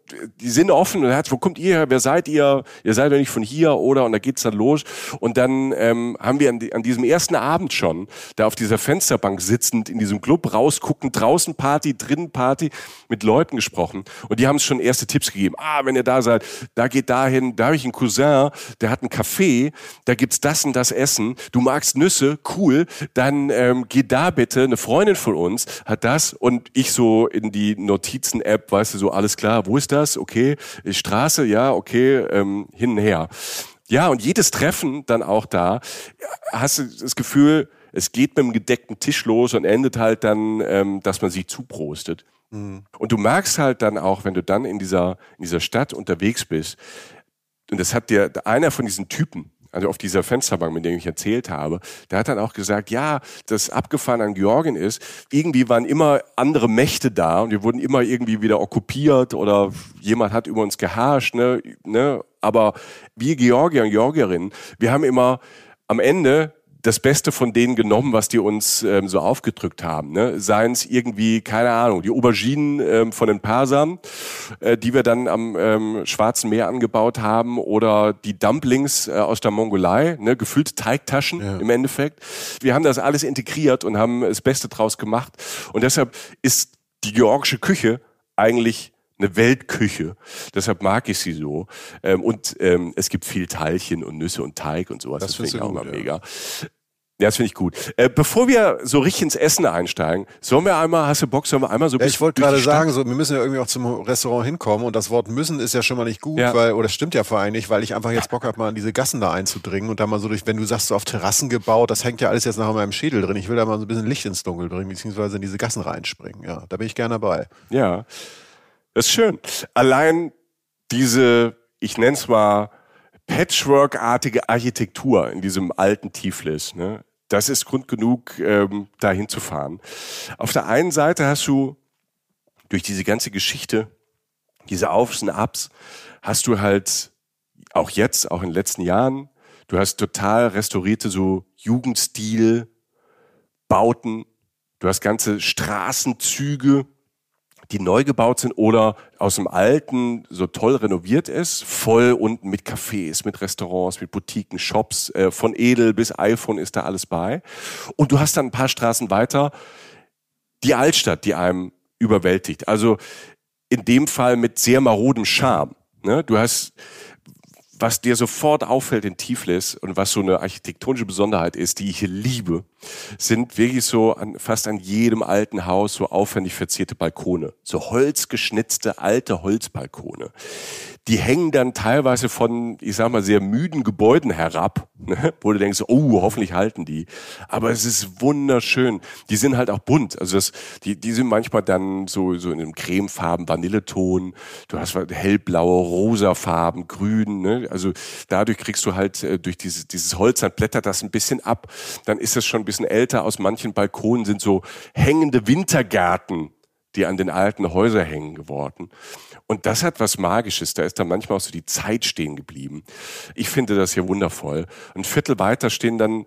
die sind offen und hat, wo kommt ihr her? Wer seid ihr? Ihr seid ja nicht von hier, oder? Und da geht's dann los. Und dann ähm, haben wir an, die, an diesem ersten Abend schon, da auf dieser Fensterbank sitzend in diesem Club rausguckend, draußen Party, drinnen Party, mit Leuten gesprochen. Und die haben uns schon erste Tipps gegeben. Ah, wenn ihr da seid, da geht dahin, da habe ich einen Cousin, der hat einen Café, da gibt's das und das Essen. Du magst Nüsse, cool. Dann ähm, geh da bitte. Eine Freundin von uns hat das und ich so in die Notizen-App, weißt du, so alles klar, wo ist das? Okay, Straße, ja, okay, ähm, hin und her. Ja, und jedes Treffen dann auch da, hast du das Gefühl, es geht mit einem gedeckten Tisch los und endet halt dann, ähm, dass man sich zuprostet. Mhm. Und du merkst halt dann auch, wenn du dann in dieser, in dieser Stadt unterwegs bist, und das hat dir einer von diesen Typen, also auf dieser Fensterbank, mit dem ich erzählt habe, der hat dann auch gesagt, ja, das abgefahren an Georgien ist, irgendwie waren immer andere Mächte da und wir wurden immer irgendwie wieder okkupiert oder jemand hat über uns geherrscht, ne, ne, aber wir Georgier und Georgierinnen, wir haben immer am Ende das Beste von denen genommen, was die uns ähm, so aufgedrückt haben. Ne? Seien es irgendwie, keine Ahnung, die Auberginen ähm, von den Persern, äh, die wir dann am ähm, Schwarzen Meer angebaut haben, oder die Dumplings äh, aus der Mongolei, ne? gefüllte Teigtaschen ja. im Endeffekt. Wir haben das alles integriert und haben das Beste draus gemacht. Und deshalb ist die georgische Küche eigentlich eine Weltküche. Deshalb mag ich sie so. Ähm, und ähm, es gibt viel Teilchen und Nüsse und Teig und sowas. Das, das finde ich auch gut, immer ja. mega. Ja, das finde ich gut. Äh, bevor wir so richtig ins Essen einsteigen, sollen wir einmal, hast du Bock, sollen wir einmal so ja, Ich wollte gerade sagen, so, wir müssen ja irgendwie auch zum Restaurant hinkommen und das Wort müssen ist ja schon mal nicht gut, ja. weil, oder stimmt ja vor allem nicht, weil ich einfach jetzt Bock habe, mal in diese Gassen da einzudringen und da mal so durch, wenn du sagst, so auf Terrassen gebaut, das hängt ja alles jetzt nach meinem Schädel drin. Ich will da mal so ein bisschen Licht ins Dunkel bringen, beziehungsweise in diese Gassen reinspringen. Ja, da bin ich gerne dabei. Ja, das ist schön. Allein diese, ich nenne es mal, Patchwork-artige Architektur in diesem alten Tiflis. Ne? Das ist Grund genug, ähm, dahin zu fahren. Auf der einen Seite hast du durch diese ganze Geschichte, diese Aufs und Abs, hast du halt auch jetzt, auch in den letzten Jahren, du hast total restaurierte so Jugendstil, Bauten, du hast ganze Straßenzüge, die neu gebaut sind oder aus dem alten so toll renoviert ist, voll unten mit Cafés, mit Restaurants, mit Boutiquen, Shops, äh, von Edel bis iPhone ist da alles bei. Und du hast dann ein paar Straßen weiter die Altstadt, die einem überwältigt. Also in dem Fall mit sehr marodem Charme. Ne? Du hast was dir sofort auffällt in Tiflis und was so eine architektonische Besonderheit ist, die ich hier liebe, sind wirklich so an, fast an jedem alten Haus so aufwendig verzierte Balkone. So holzgeschnitzte alte Holzbalkone die hängen dann teilweise von, ich sag mal, sehr müden Gebäuden herab, ne? wo du denkst, oh, hoffentlich halten die. Aber es ist wunderschön. Die sind halt auch bunt. Also das, die, die sind manchmal dann so, so in einem cremefarben, Vanilleton. Du hast hellblaue, rosa Farben, grün. Ne? Also dadurch kriegst du halt äh, durch dieses, dieses Holz, dann blättert das ein bisschen ab. Dann ist es schon ein bisschen älter. Aus manchen Balkonen sind so hängende Wintergärten die an den alten Häusern hängen geworden. Und das hat was Magisches. Da ist dann manchmal auch so die Zeit stehen geblieben. Ich finde das hier wundervoll. Ein Viertel weiter stehen dann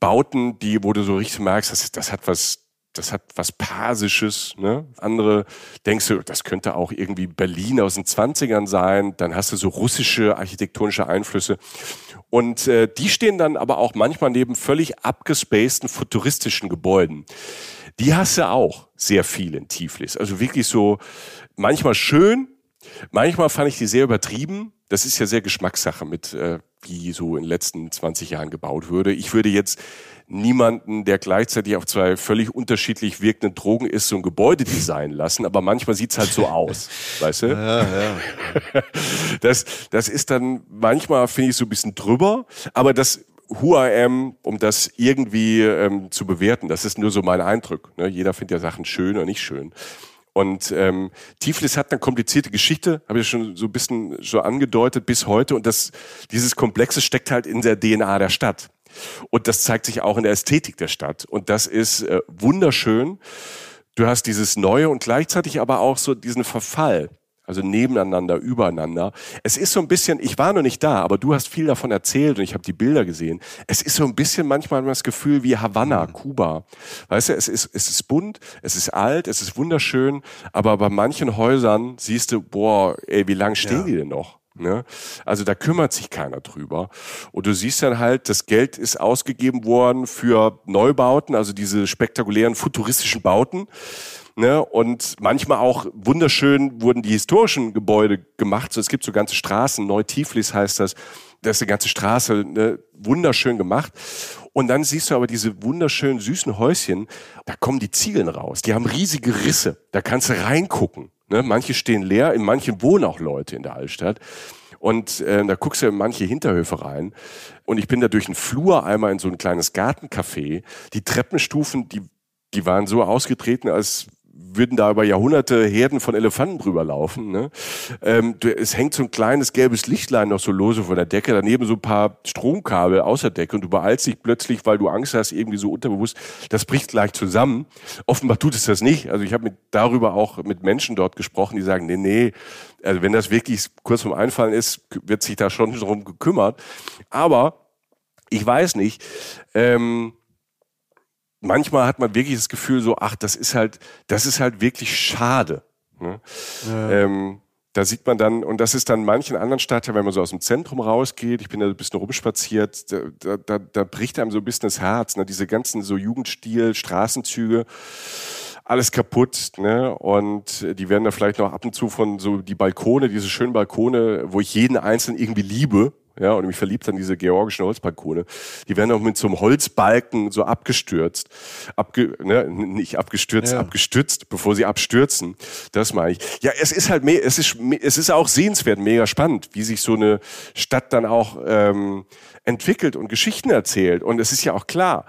Bauten, die, wo du so richtig merkst, das, das hat was, das hat was Persisches. Ne? Andere denkst du, das könnte auch irgendwie Berlin aus den 20ern sein. Dann hast du so russische architektonische Einflüsse. Und äh, die stehen dann aber auch manchmal neben völlig abgespaceden futuristischen Gebäuden. Die hast du auch sehr viel in Tiflis. Also wirklich so manchmal schön, manchmal fand ich die sehr übertrieben. Das ist ja sehr Geschmackssache mit, äh, wie so in den letzten 20 Jahren gebaut würde. Ich würde jetzt niemanden, der gleichzeitig auf zwei völlig unterschiedlich wirkenden Drogen ist, so ein Gebäude designen lassen, aber manchmal sieht's halt so aus, weißt du? Ja, ja. Das, das ist dann manchmal, finde ich, so ein bisschen drüber, aber das who I am, um das irgendwie ähm, zu bewerten. Das ist nur so mein Eindruck. Ne? Jeder findet ja Sachen schön oder nicht schön. Und ähm, Tiflis hat eine komplizierte Geschichte, habe ich schon so ein bisschen so angedeutet bis heute. Und das, dieses Komplexe steckt halt in der DNA der Stadt. Und das zeigt sich auch in der Ästhetik der Stadt. Und das ist äh, wunderschön. Du hast dieses Neue und gleichzeitig aber auch so diesen Verfall also nebeneinander, übereinander. Es ist so ein bisschen, ich war noch nicht da, aber du hast viel davon erzählt und ich habe die Bilder gesehen. Es ist so ein bisschen manchmal das Gefühl wie Havanna, mhm. Kuba. Weißt du, es ist, es ist bunt, es ist alt, es ist wunderschön, aber bei manchen Häusern siehst du, boah, ey, wie lang stehen ja. die denn noch? Ne? Also da kümmert sich keiner drüber. Und du siehst dann halt, das Geld ist ausgegeben worden für Neubauten, also diese spektakulären futuristischen Bauten. Ne? Und manchmal auch wunderschön wurden die historischen Gebäude gemacht. So, es gibt so ganze Straßen, Neu-Tiflis heißt das. Da ist eine ganze Straße ne? wunderschön gemacht. Und dann siehst du aber diese wunderschönen süßen Häuschen, da kommen die Ziegeln raus. Die haben riesige Risse. Da kannst du reingucken. Ne? Manche stehen leer, in manchen wohnen auch Leute in der Altstadt. Und äh, da guckst du in manche Hinterhöfe rein. Und ich bin da durch einen Flur einmal in so ein kleines Gartencafé. Die Treppenstufen, die, die waren so ausgetreten, als würden da über Jahrhunderte Herden von Elefanten drüber laufen. Ne? Ähm, es hängt so ein kleines gelbes Lichtlein noch so lose von der Decke, daneben so ein paar Stromkabel aus der Decke und du beeilst dich plötzlich, weil du Angst hast, irgendwie so unterbewusst, das bricht gleich zusammen. Offenbar tut es das nicht. Also ich habe darüber auch mit Menschen dort gesprochen, die sagen, nee, nee, also wenn das wirklich kurz vorm Einfallen ist, wird sich da schon drum gekümmert. Aber ich weiß nicht, ähm, manchmal hat man wirklich das Gefühl so, ach, das ist halt, das ist halt wirklich schade. Ne? Ja. Ähm, da sieht man dann, und das ist dann manchen anderen Stadtteilen, wenn man so aus dem Zentrum rausgeht, ich bin da ein bisschen rumspaziert, da, da, da bricht einem so ein bisschen das Herz, ne? diese ganzen so Jugendstil, Straßenzüge, alles kaputt, ne? Und die werden da vielleicht noch ab und zu von so die Balkone, diese schönen Balkone, wo ich jeden einzelnen irgendwie liebe, ja, und mich verliebt an diese georgischen Holzbalkone. Die werden auch mit so einem Holzbalken so abgestürzt. Abge, ne, nicht abgestürzt, ja. abgestützt, bevor sie abstürzen. Das meine ich. Ja, es ist halt, mehr, es ist, es ist auch sehenswert, mega spannend, wie sich so eine Stadt dann auch ähm, entwickelt und Geschichten erzählt. Und es ist ja auch klar,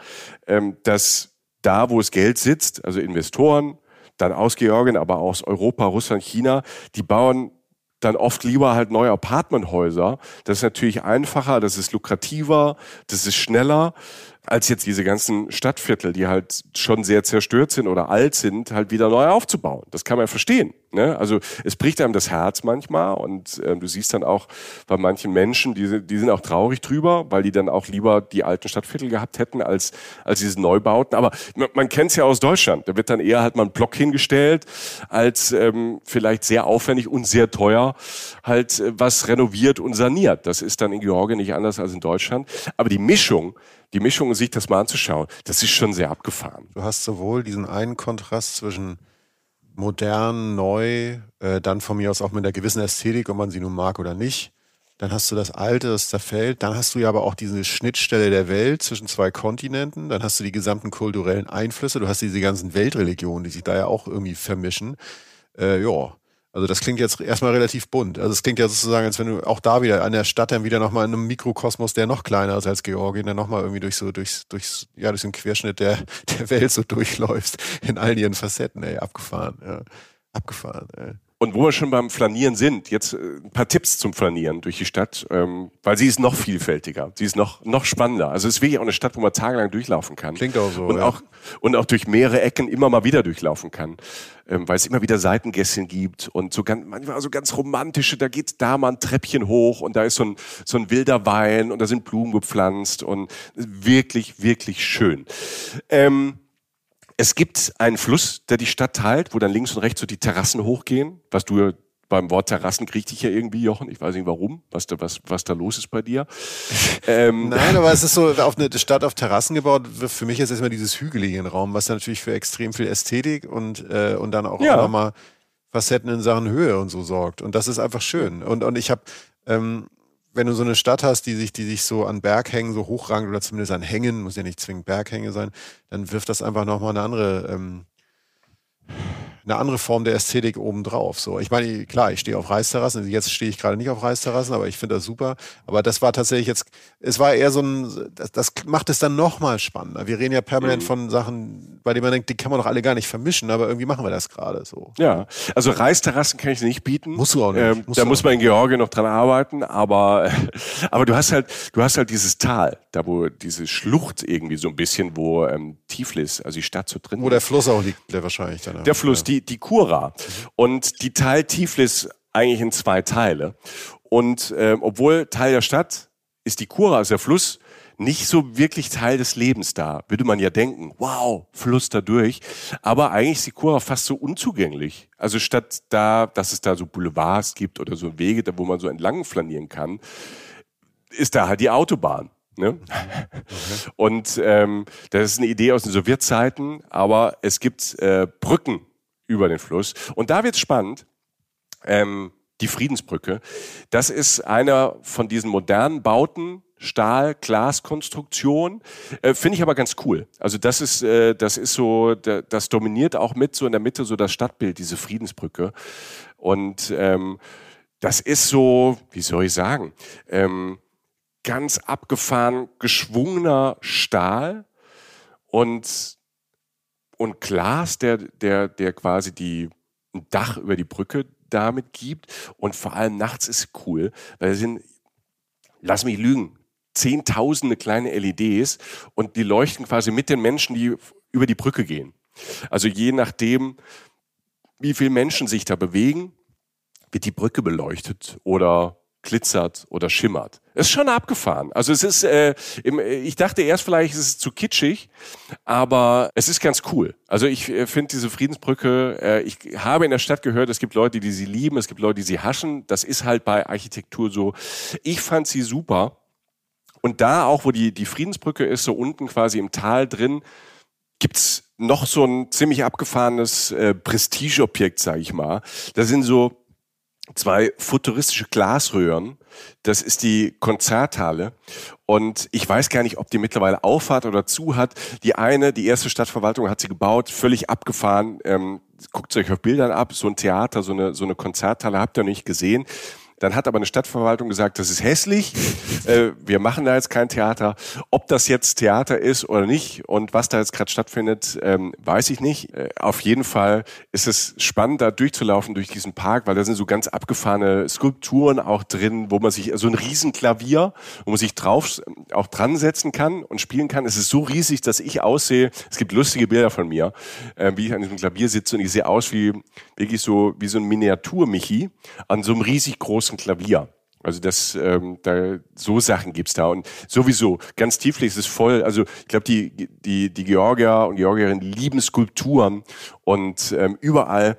ähm, dass da, wo es Geld sitzt, also Investoren, dann aus Georgien, aber aus Europa, Russland, China, die bauen dann oft lieber halt neue Apartmenthäuser. Das ist natürlich einfacher, das ist lukrativer, das ist schneller als jetzt diese ganzen Stadtviertel, die halt schon sehr zerstört sind oder alt sind, halt wieder neu aufzubauen. Das kann man verstehen. Ne? Also es bricht einem das Herz manchmal und äh, du siehst dann auch bei manchen Menschen, die, die sind auch traurig drüber, weil die dann auch lieber die alten Stadtviertel gehabt hätten als, als diese Neubauten. Aber man, man kennt es ja aus Deutschland. Da wird dann eher halt mal ein Block hingestellt, als ähm, vielleicht sehr aufwendig und sehr teuer halt äh, was renoviert und saniert. Das ist dann in Georgien nicht anders als in Deutschland. Aber die Mischung die Mischung, sich das mal anzuschauen, das ist schon sehr abgefahren. Du hast sowohl diesen einen Kontrast zwischen modern, neu, äh, dann von mir aus auch mit einer gewissen Ästhetik, ob man sie nun mag oder nicht. Dann hast du das Alte, das zerfällt. Dann hast du ja aber auch diese Schnittstelle der Welt zwischen zwei Kontinenten. Dann hast du die gesamten kulturellen Einflüsse. Du hast diese ganzen Weltreligionen, die sich da ja auch irgendwie vermischen. Äh, ja, also das klingt jetzt erstmal relativ bunt. Also es klingt ja sozusagen, als wenn du auch da wieder an der Stadt dann wieder nochmal in einem Mikrokosmos, der noch kleiner ist als Georgien, dann nochmal irgendwie durch so, durchs, durchs, ja, durch den Querschnitt der, der Welt so durchläufst, in all ihren Facetten, ey, abgefahren, ja. Abgefahren, ey. Und wo wir schon beim Flanieren sind, jetzt äh, ein paar Tipps zum Flanieren durch die Stadt, ähm, weil sie ist noch vielfältiger, sie ist noch noch spannender. Also es ist wirklich auch eine Stadt, wo man tagelang durchlaufen kann. Klingt auch so. Und ja. auch und auch durch mehrere Ecken immer mal wieder durchlaufen kann, ähm, weil es immer wieder Seitengässchen gibt und so ganz manchmal so ganz romantische. Da geht da mal ein Treppchen hoch und da ist so ein so ein wilder Wein und da sind Blumen gepflanzt und wirklich wirklich schön. Ähm, es gibt einen Fluss, der die Stadt teilt, wo dann links und rechts so die Terrassen hochgehen, was du beim Wort Terrassen krieg dich ja irgendwie, Jochen. Ich weiß nicht warum, was da, was, was da los ist bei dir. ähm. Nein, aber es ist so, auf eine Stadt auf Terrassen gebaut, für mich ist erstmal dieses hügelige Raum, was natürlich für extrem viel Ästhetik und, äh, und dann auch, ja. auch nochmal Facetten in Sachen Höhe und so sorgt. Und das ist einfach schön. Und, und ich habe ähm, wenn du so eine Stadt hast, die sich, die sich so an Berghängen so hochrangt oder zumindest an Hängen, muss ja nicht zwingend Berghänge sein, dann wirft das einfach nochmal eine andere, ähm, eine andere Form der Ästhetik obendrauf. So, ich meine, klar, ich stehe auf Reisterrassen. Jetzt stehe ich gerade nicht auf Reisterrassen, aber ich finde das super. Aber das war tatsächlich jetzt, es war eher so ein, das, das macht es dann nochmal spannender. Wir reden ja permanent mhm. von Sachen, bei denen man denkt, die kann man doch alle gar nicht vermischen, aber irgendwie machen wir das gerade so. Ja, also Reisterrassen kann ich nicht bieten. Musst du auch nicht. Ähm, da muss man in Georgien noch dran arbeiten, aber, aber du hast halt, du hast halt dieses Tal, da wo diese Schlucht irgendwie so ein bisschen, wo ähm, Tiflis, also die Stadt so drin Wo der Fluss auch liegt, der wahrscheinlich dann. Der Fluss, ja. die, die Kura. Und die teilt Tiflis eigentlich in zwei Teile. Und ähm, obwohl Teil der Stadt ist die Kura, also der Fluss, nicht so wirklich Teil des Lebens da. Würde man ja denken, wow, Fluss da durch. Aber eigentlich ist die Kura fast so unzugänglich. Also statt da, dass es da so Boulevards gibt oder so Wege, da wo man so entlang flanieren kann, ist da halt die Autobahn. Ne? Okay. Und ähm, das ist eine Idee aus den Sowjetzeiten, aber es gibt äh, Brücken über den Fluss. Und da wird es spannend. Ähm, die Friedensbrücke. Das ist einer von diesen modernen Bauten, Stahl, Glaskonstruktion. Äh, Finde ich aber ganz cool. Also das ist, äh, das ist so, das dominiert auch mit so in der Mitte so das Stadtbild, diese Friedensbrücke. Und ähm, das ist so, wie soll ich sagen, ähm, ganz abgefahren geschwungener Stahl und, und Glas, der, der, der quasi die, ein Dach über die Brücke damit gibt. Und vor allem nachts ist cool, weil es sind, lass mich lügen, zehntausende kleine LEDs und die leuchten quasi mit den Menschen, die über die Brücke gehen. Also je nachdem, wie viele Menschen sich da bewegen, wird die Brücke beleuchtet oder glitzert oder schimmert. ist schon abgefahren. Also es ist, äh, im, ich dachte erst vielleicht ist es zu kitschig, aber es ist ganz cool. Also ich äh, finde diese Friedensbrücke, äh, ich habe in der Stadt gehört, es gibt Leute, die sie lieben, es gibt Leute, die sie haschen. Das ist halt bei Architektur so. Ich fand sie super. Und da auch, wo die, die Friedensbrücke ist, so unten quasi im Tal drin, gibt's noch so ein ziemlich abgefahrenes äh, Prestigeobjekt, sage ich mal. Da sind so zwei futuristische Glasröhren. Das ist die Konzerthalle. Und ich weiß gar nicht, ob die mittlerweile aufhat oder zu hat. Die eine, die erste Stadtverwaltung hat sie gebaut, völlig abgefahren. Ähm, guckt euch auf Bildern ab, so ein Theater, so eine, so eine Konzerthalle habt ihr noch nicht gesehen. Dann hat aber eine Stadtverwaltung gesagt, das ist hässlich. äh, wir machen da jetzt kein Theater. Ob das jetzt Theater ist oder nicht und was da jetzt gerade stattfindet, ähm, weiß ich nicht. Äh, auf jeden Fall ist es spannend, da durchzulaufen durch diesen Park, weil da sind so ganz abgefahrene Skulpturen auch drin, wo man sich so ein Riesenklavier, wo man sich drauf auch dran setzen kann und spielen kann. Es ist so riesig, dass ich aussehe. Es gibt lustige Bilder von mir, äh, wie ich an diesem Klavier sitze und ich sehe aus wie wirklich so wie so ein Miniatur-Michi an so einem riesig großen großen Klavier. Also das, ähm, da so Sachen gibt's da und sowieso ganz tieflich ist es voll. Also ich glaube die die die Georgier und Georgierinnen lieben Skulpturen und ähm, überall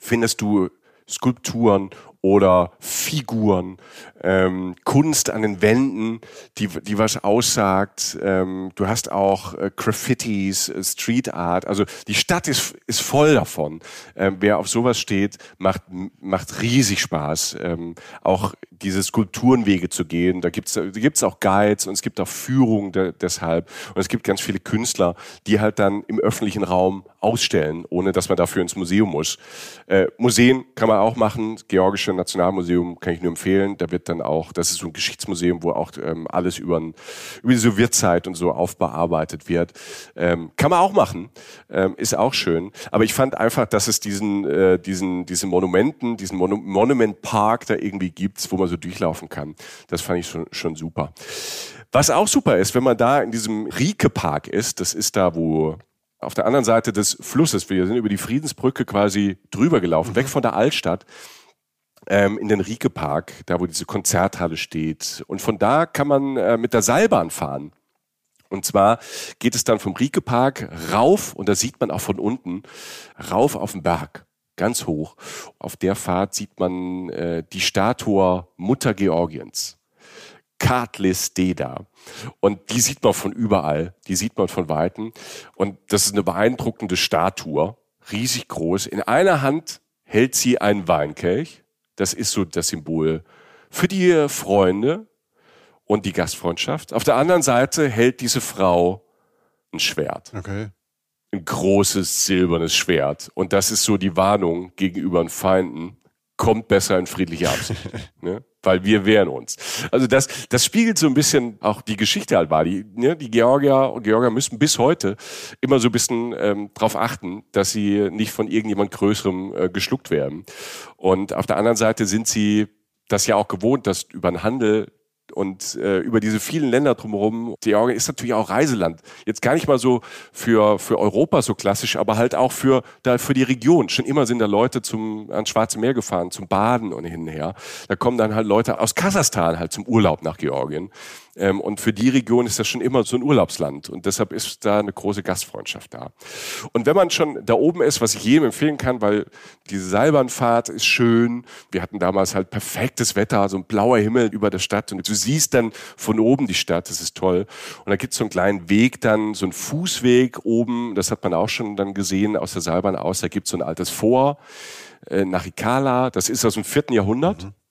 findest du Skulpturen oder Figuren, ähm, Kunst an den Wänden, die, die was aussagt. Ähm, du hast auch äh, Graffitis, äh, Street Art. Also die Stadt ist, ist voll davon. Ähm, wer auf sowas steht, macht, macht riesig Spaß. Ähm, auch diese Skulpturenwege zu gehen. Da gibt's da gibt's auch Guides und es gibt auch Führungen de deshalb. Und es gibt ganz viele Künstler, die halt dann im öffentlichen Raum ausstellen, ohne dass man dafür ins Museum muss. Äh, Museen kann man auch machen. Georgische Nationalmuseum kann ich nur empfehlen. Da wird dann auch, das ist so ein Geschichtsmuseum, wo auch ähm, alles über, über die Sowjetzeit und so aufbearbeitet wird. Ähm, kann man auch machen. Ähm, ist auch schön. Aber ich fand einfach, dass es diesen, äh, diesen, diese Monumenten, diesen Mon Monument Park da irgendwie gibt, wo man so durchlaufen kann. Das fand ich schon, schon super. Was auch super ist, wenn man da in diesem Rieke Park ist, das ist da, wo auf der anderen Seite des Flusses, wir sind über die Friedensbrücke quasi drüber gelaufen, mhm. weg von der Altstadt, ähm, in den Rieke Park, da wo diese Konzerthalle steht. Und von da kann man äh, mit der Seilbahn fahren. Und zwar geht es dann vom Rieke Park rauf, und da sieht man auch von unten, rauf auf den Berg, ganz hoch. Auf der Fahrt sieht man äh, die Statue Mutter Georgiens. Katlis Deda. Und die sieht man von überall, die sieht man von Weitem. Und das ist eine beeindruckende Statue, riesig groß. In einer Hand hält sie einen Weinkelch. Das ist so das Symbol für die Freunde und die Gastfreundschaft. Auf der anderen Seite hält diese Frau ein Schwert. Okay. ein großes silbernes Schwert. Und das ist so die Warnung gegenüber den Feinden. Kommt besser in friedliche Absicht. ne? Weil wir wehren uns. Also das, das spiegelt so ein bisschen auch die Geschichte halt war. Die, ne? die Georgier und Georgier müssen bis heute immer so ein bisschen ähm, darauf achten, dass sie nicht von irgendjemand Größerem äh, geschluckt werden. Und auf der anderen Seite sind sie das ja auch gewohnt, dass über den Handel und äh, über diese vielen Länder drumherum. Georgien ist natürlich auch Reiseland. Jetzt gar nicht mal so für, für Europa so klassisch, aber halt auch für, da, für die Region. Schon immer sind da Leute zum, ans Schwarze Meer gefahren, zum Baden und hin und her. Da kommen dann halt Leute aus Kasachstan halt zum Urlaub nach Georgien. Ähm, und für die Region ist das schon immer so ein Urlaubsland. Und deshalb ist da eine große Gastfreundschaft da. Und wenn man schon da oben ist, was ich jedem empfehlen kann, weil diese Seilbahnfahrt ist schön. Wir hatten damals halt perfektes Wetter, so ein blauer Himmel über der Stadt. Und du siehst dann von oben die Stadt, das ist toll. Und da gibt es so einen kleinen Weg dann, so einen Fußweg oben. Das hat man auch schon dann gesehen aus der Seilbahn aus. Da gibt es so ein altes Vor äh, nach Ikala. Das ist aus dem vierten Jahrhundert. Mhm.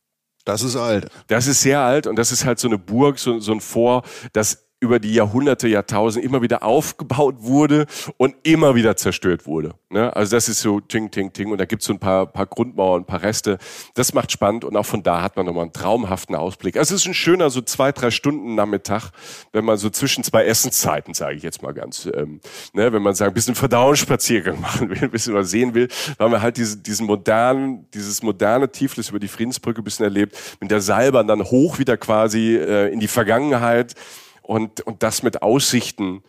Das ist alt. Das ist sehr alt und das ist halt so eine Burg, so, so ein Vor, das über die Jahrhunderte, Jahrtausende immer wieder aufgebaut wurde und immer wieder zerstört wurde. Ne? Also das ist so ting, ting, ting. Und da gibt's so ein paar, paar Grundmauern, ein paar Reste. Das macht spannend und auch von da hat man nochmal einen traumhaften Ausblick. Also es ist ein schöner so zwei, drei Stunden Nachmittag, wenn man so zwischen zwei Essenszeiten, sage ich jetzt mal ganz, ähm, ne? wenn man sagt, ein bisschen Verdauungsspaziergang machen will, ein bisschen was sehen will, weil man halt diese, diesen modernen, dieses moderne Tiflis über die Friedensbrücke ein bisschen erlebt, mit der Seilbahn dann hoch wieder quasi äh, in die Vergangenheit und, und das mit Aussichten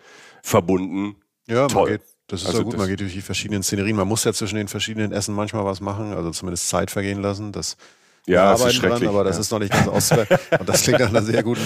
verbunden. Ja, Toll. man geht, das ist Also gut, man geht durch die verschiedenen Szenerien. Man muss ja zwischen den verschiedenen Essen manchmal was machen, also zumindest Zeit vergehen lassen. Das Ja, das ist arbeiten schrecklich. aber das ja. ist noch nicht ganz auszuwählen. Und das klingt nach einer sehr guten,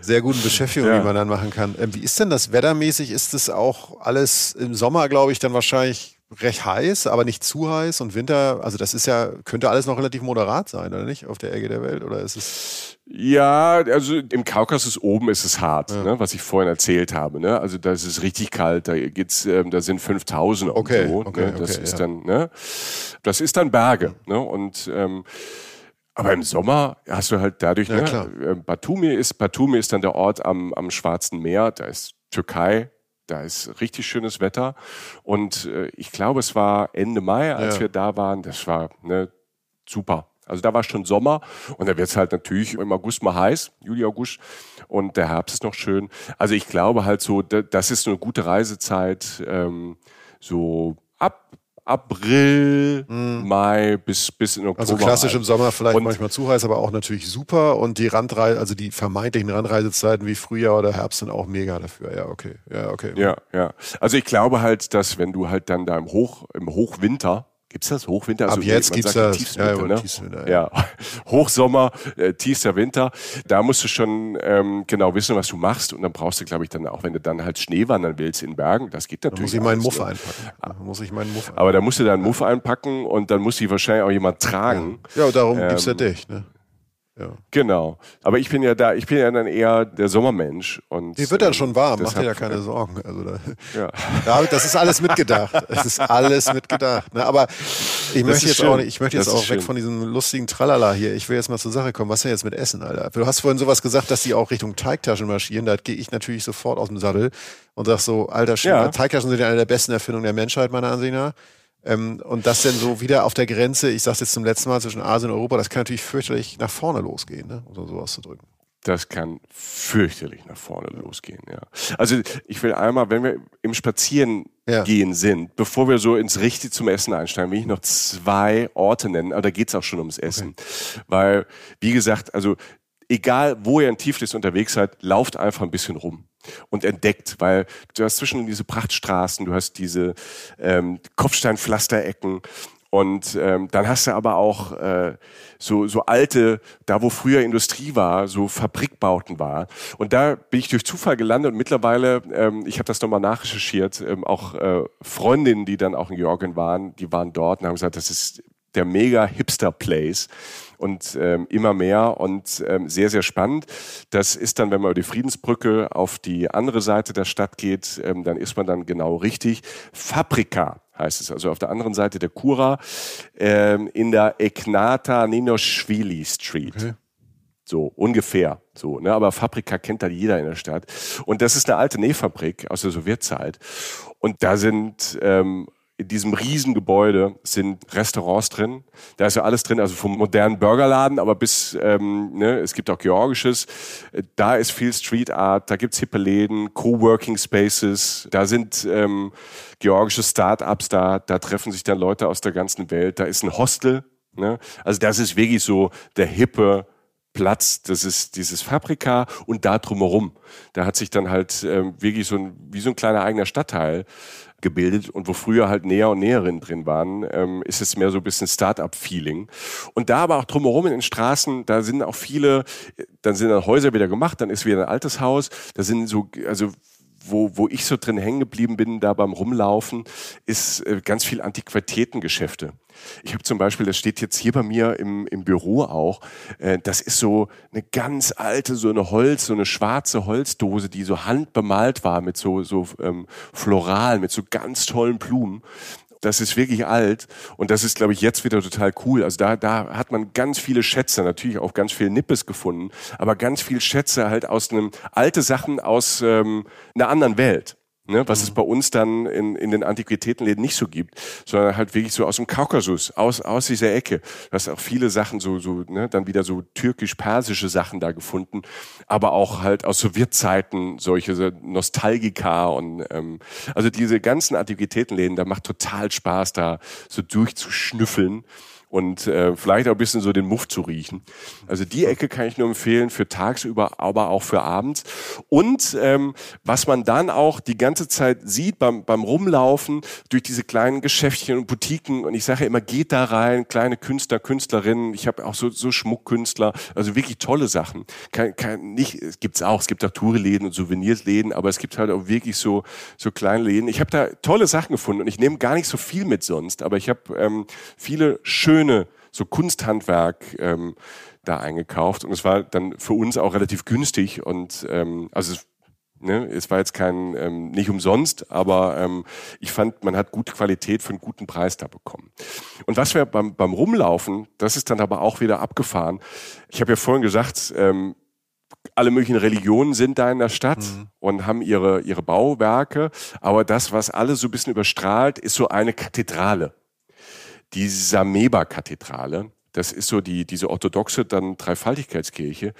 sehr guten Beschäftigung, Ja. die man dann machen kann. Ähm, wie ist denn das wettermäßig? Ist das auch alles im Sommer, glaube ich, dann wahrscheinlich recht heiß, aber nicht zu heiß und Winter, also das ist ja, könnte alles noch relativ moderat sein, oder nicht? Auf der Ecke der Welt? Oder ist es. Ja, also im Kaukasus oben ist es hart, ne, was ich vorhin erzählt habe. Ne? Also da ist es richtig kalt, da geht's, ähm, da sind 5000 und Okay, so. okay, ne? Das okay, ist ja. dann, ne? Das ist dann Berge. Ne? Und ähm, aber im Sommer hast du halt dadurch, Ja, ne, klar. äh, Batumi ist Batumi ist dann der Ort am, am Schwarzen Meer, da ist Türkei, da ist richtig schönes Wetter und äh, ich glaube, es war Ende Mai, als Ja. wir da waren, das war ne, super. Also da war schon Sommer und da wird es halt natürlich im August mal heiß, Juli, August und der Herbst ist noch schön. Also ich glaube halt so, da- das ist eine gute Reisezeit, ähm, so ab April, Mai bis, bis in Oktober. Also klassisch rein. im Sommer vielleicht Und- manchmal zu heiß, aber auch natürlich super. Und die Randreise, also die vermeintlichen Randreisezeiten wie Frühjahr oder Herbst sind auch mega dafür. Ja, okay. Ja, okay. Ja, ja. Also ich glaube halt, dass wenn du halt dann da im Hoch, im Hochwinter, gibt's das Hochwinter? Ab Also, jetzt man gibt's das. tiefsten Ja, Winter, ja, ne? tiefsten Winter, ja. Hochsommer, äh, tiefster Winter. Da musst du schon ähm, genau wissen, was du machst. Und dann brauchst du, glaube ich, dann auch, wenn du dann halt Schnee wandern willst in Bergen, das geht Da natürlich. muss ich meinen Muff einpacken. Da muss ich meinen Muff einpacken. Aber da musst du dann einen Muff einpacken und dann muss die wahrscheinlich auch jemand tragen. Ja, und darum gibt's ja Ähm, dich. Ne? Ja. Genau. Aber ich bin ja da, ich bin ja dann eher der Sommermensch. Und, Die wird dann ähm, schon warm, mach dir ja keine Sorgen. Also da, Ja. ja, das ist alles mitgedacht. Es ist alles mitgedacht. Ne? Aber ich möchte jetzt schön. auch ich möchte jetzt Das auch weg schön. von diesem lustigen Tralala hier. Ich will jetzt mal zur Sache kommen. Was ist denn jetzt mit Essen, Alter? Du hast vorhin sowas gesagt, dass die auch Richtung Teigtaschen marschieren. Da gehe ich natürlich sofort aus dem Sattel und sag so, alter Schwede, Ja. Teigtaschen sind ja eine der besten Erfindungen der Menschheit, meiner Ansicht nach. Ähm, und das denn so wieder auf der Grenze, ich sag's jetzt zum letzten Mal, zwischen Asien und Europa, das kann natürlich fürchterlich nach vorne losgehen, ne? um so so auszudrücken. Das kann fürchterlich nach vorne losgehen, ja. Also ich will einmal, wenn wir im Spazieren Ja. gehen sind, bevor wir so ins Richtige zum Essen einsteigen, will ich noch zwei Orte nennen, aber da geht's auch schon ums Essen. Weil, wie gesagt, also egal wo ihr in Tiflis unterwegs seid, lauft einfach ein bisschen rum und entdeckt, weil du hast zwischen diese Prachtstraßen, du hast diese ähm, Kopfsteinpflasterecken und ähm, dann hast du aber auch äh, so, so alte, da wo früher Industrie war, so Fabrikbauten war. Und da bin ich durch Zufall gelandet und mittlerweile, ähm, ich habe das nochmal nachrecherchiert, ähm, auch äh, Freundinnen, die dann auch in Georgien waren, die waren dort und haben gesagt, das ist der mega Hipster-Place und ähm, immer mehr und ähm, sehr, sehr spannend. Das ist dann, wenn man über die Friedensbrücke auf die andere Seite der Stadt geht, ähm, dann ist man dann genau richtig. Fabrika heißt es, also auf der anderen Seite der Kura ähm, in der Eknata Ninoshvili Street. So ungefähr. So, ne? Aber Fabrika kennt da jeder in der Stadt. Und das ist eine alte Nähfabrik aus der Sowjetzeit. Und da sind ähm, in diesem Riesengebäude sind Restaurants drin. Da ist ja alles drin, also vom modernen Burgerladen, aber bis, ähm, ne, es gibt auch Georgisches. Da ist viel Street Art, da gibt's hippe Läden, Coworking Spaces, da sind ähm, georgische Start-ups da, da treffen sich dann Leute aus der ganzen Welt. Da ist ein Hostel. Ne? Also das ist wirklich so der hippe Platz, das ist dieses Fabrika und da drumherum. Da hat sich dann halt ähm, wirklich so ein, wie so ein kleiner eigener Stadtteil gebildet und wo früher halt Näher und Näherinnen drin waren, ähm, ist es mehr so ein bisschen Start-up-Feeling. Und da aber auch drumherum in den Straßen, da sind auch viele, dann sind dann Häuser wieder gemacht, dann ist wieder ein altes Haus, da sind so, also wo, wo ich so drin hängen geblieben bin, da beim Rumlaufen, ist äh, ganz viel Antiquitätengeschäfte. Ich habe zum Beispiel, das steht jetzt hier bei mir im, im Büro auch, äh, das ist so eine ganz alte, so eine Holz, so eine schwarze Holzdose, die so handbemalt war mit so, so ähm, floral, mit so ganz tollen Blumen das ist wirklich alt und das ist, glaube ich, jetzt wieder total cool. Also da, da hat man ganz viele Schätze, natürlich auch ganz viel Nippes gefunden, aber ganz viel Schätze halt aus einem alte Sachen aus ähm, einer anderen Welt ne, was mhm. es bei uns dann in, in den Antiquitätenläden nicht so gibt, sondern halt wirklich so aus dem Kaukasus, aus, aus dieser Ecke. Du hast auch viele Sachen, so, so ne, dann wieder so türkisch-persische Sachen da gefunden, aber auch halt aus Sowjetzeiten solche so Nostalgika und ähm, also diese ganzen Antiquitätenläden, da macht total Spaß, da so durchzuschnüffeln und äh, vielleicht auch ein bisschen so den Muff zu riechen. Also die Ecke kann ich nur empfehlen für tagsüber, aber auch für abends. Und ähm, was man dann auch die ganze Zeit sieht beim, beim Rumlaufen durch diese kleinen Geschäftchen und Boutiquen und ich sage ja immer, geht da rein, kleine Künstler, Künstlerinnen. Ich habe auch so, so Schmuckkünstler, also wirklich tolle Sachen. Kein, kein, nicht, es gibt's auch, es gibt auch Tourläden und Souvenirsläden, aber es gibt halt auch wirklich so, so kleine Läden. Ich habe da tolle Sachen gefunden und ich nehme gar nicht so viel mit sonst, aber ich habe ähm, viele schöne schöne so Kunsthandwerk ähm, da eingekauft und es war dann für uns auch relativ günstig und ähm, also es, ne, es war jetzt kein ähm, nicht umsonst, aber ähm, ich fand, man hat gute Qualität für einen guten Preis da bekommen. Und was wir beim, beim Rumlaufen, das ist dann aber auch wieder abgefahren. Ich habe ja vorhin gesagt, ähm, alle möglichen Religionen sind da in der Stadt mhm. und haben ihre, ihre Bauwerke. Aber das, was alles so ein bisschen überstrahlt, ist so eine Kathedrale die Sameba-Kathedrale. Das ist so die, diese orthodoxe dann Dreifaltigkeitskirche.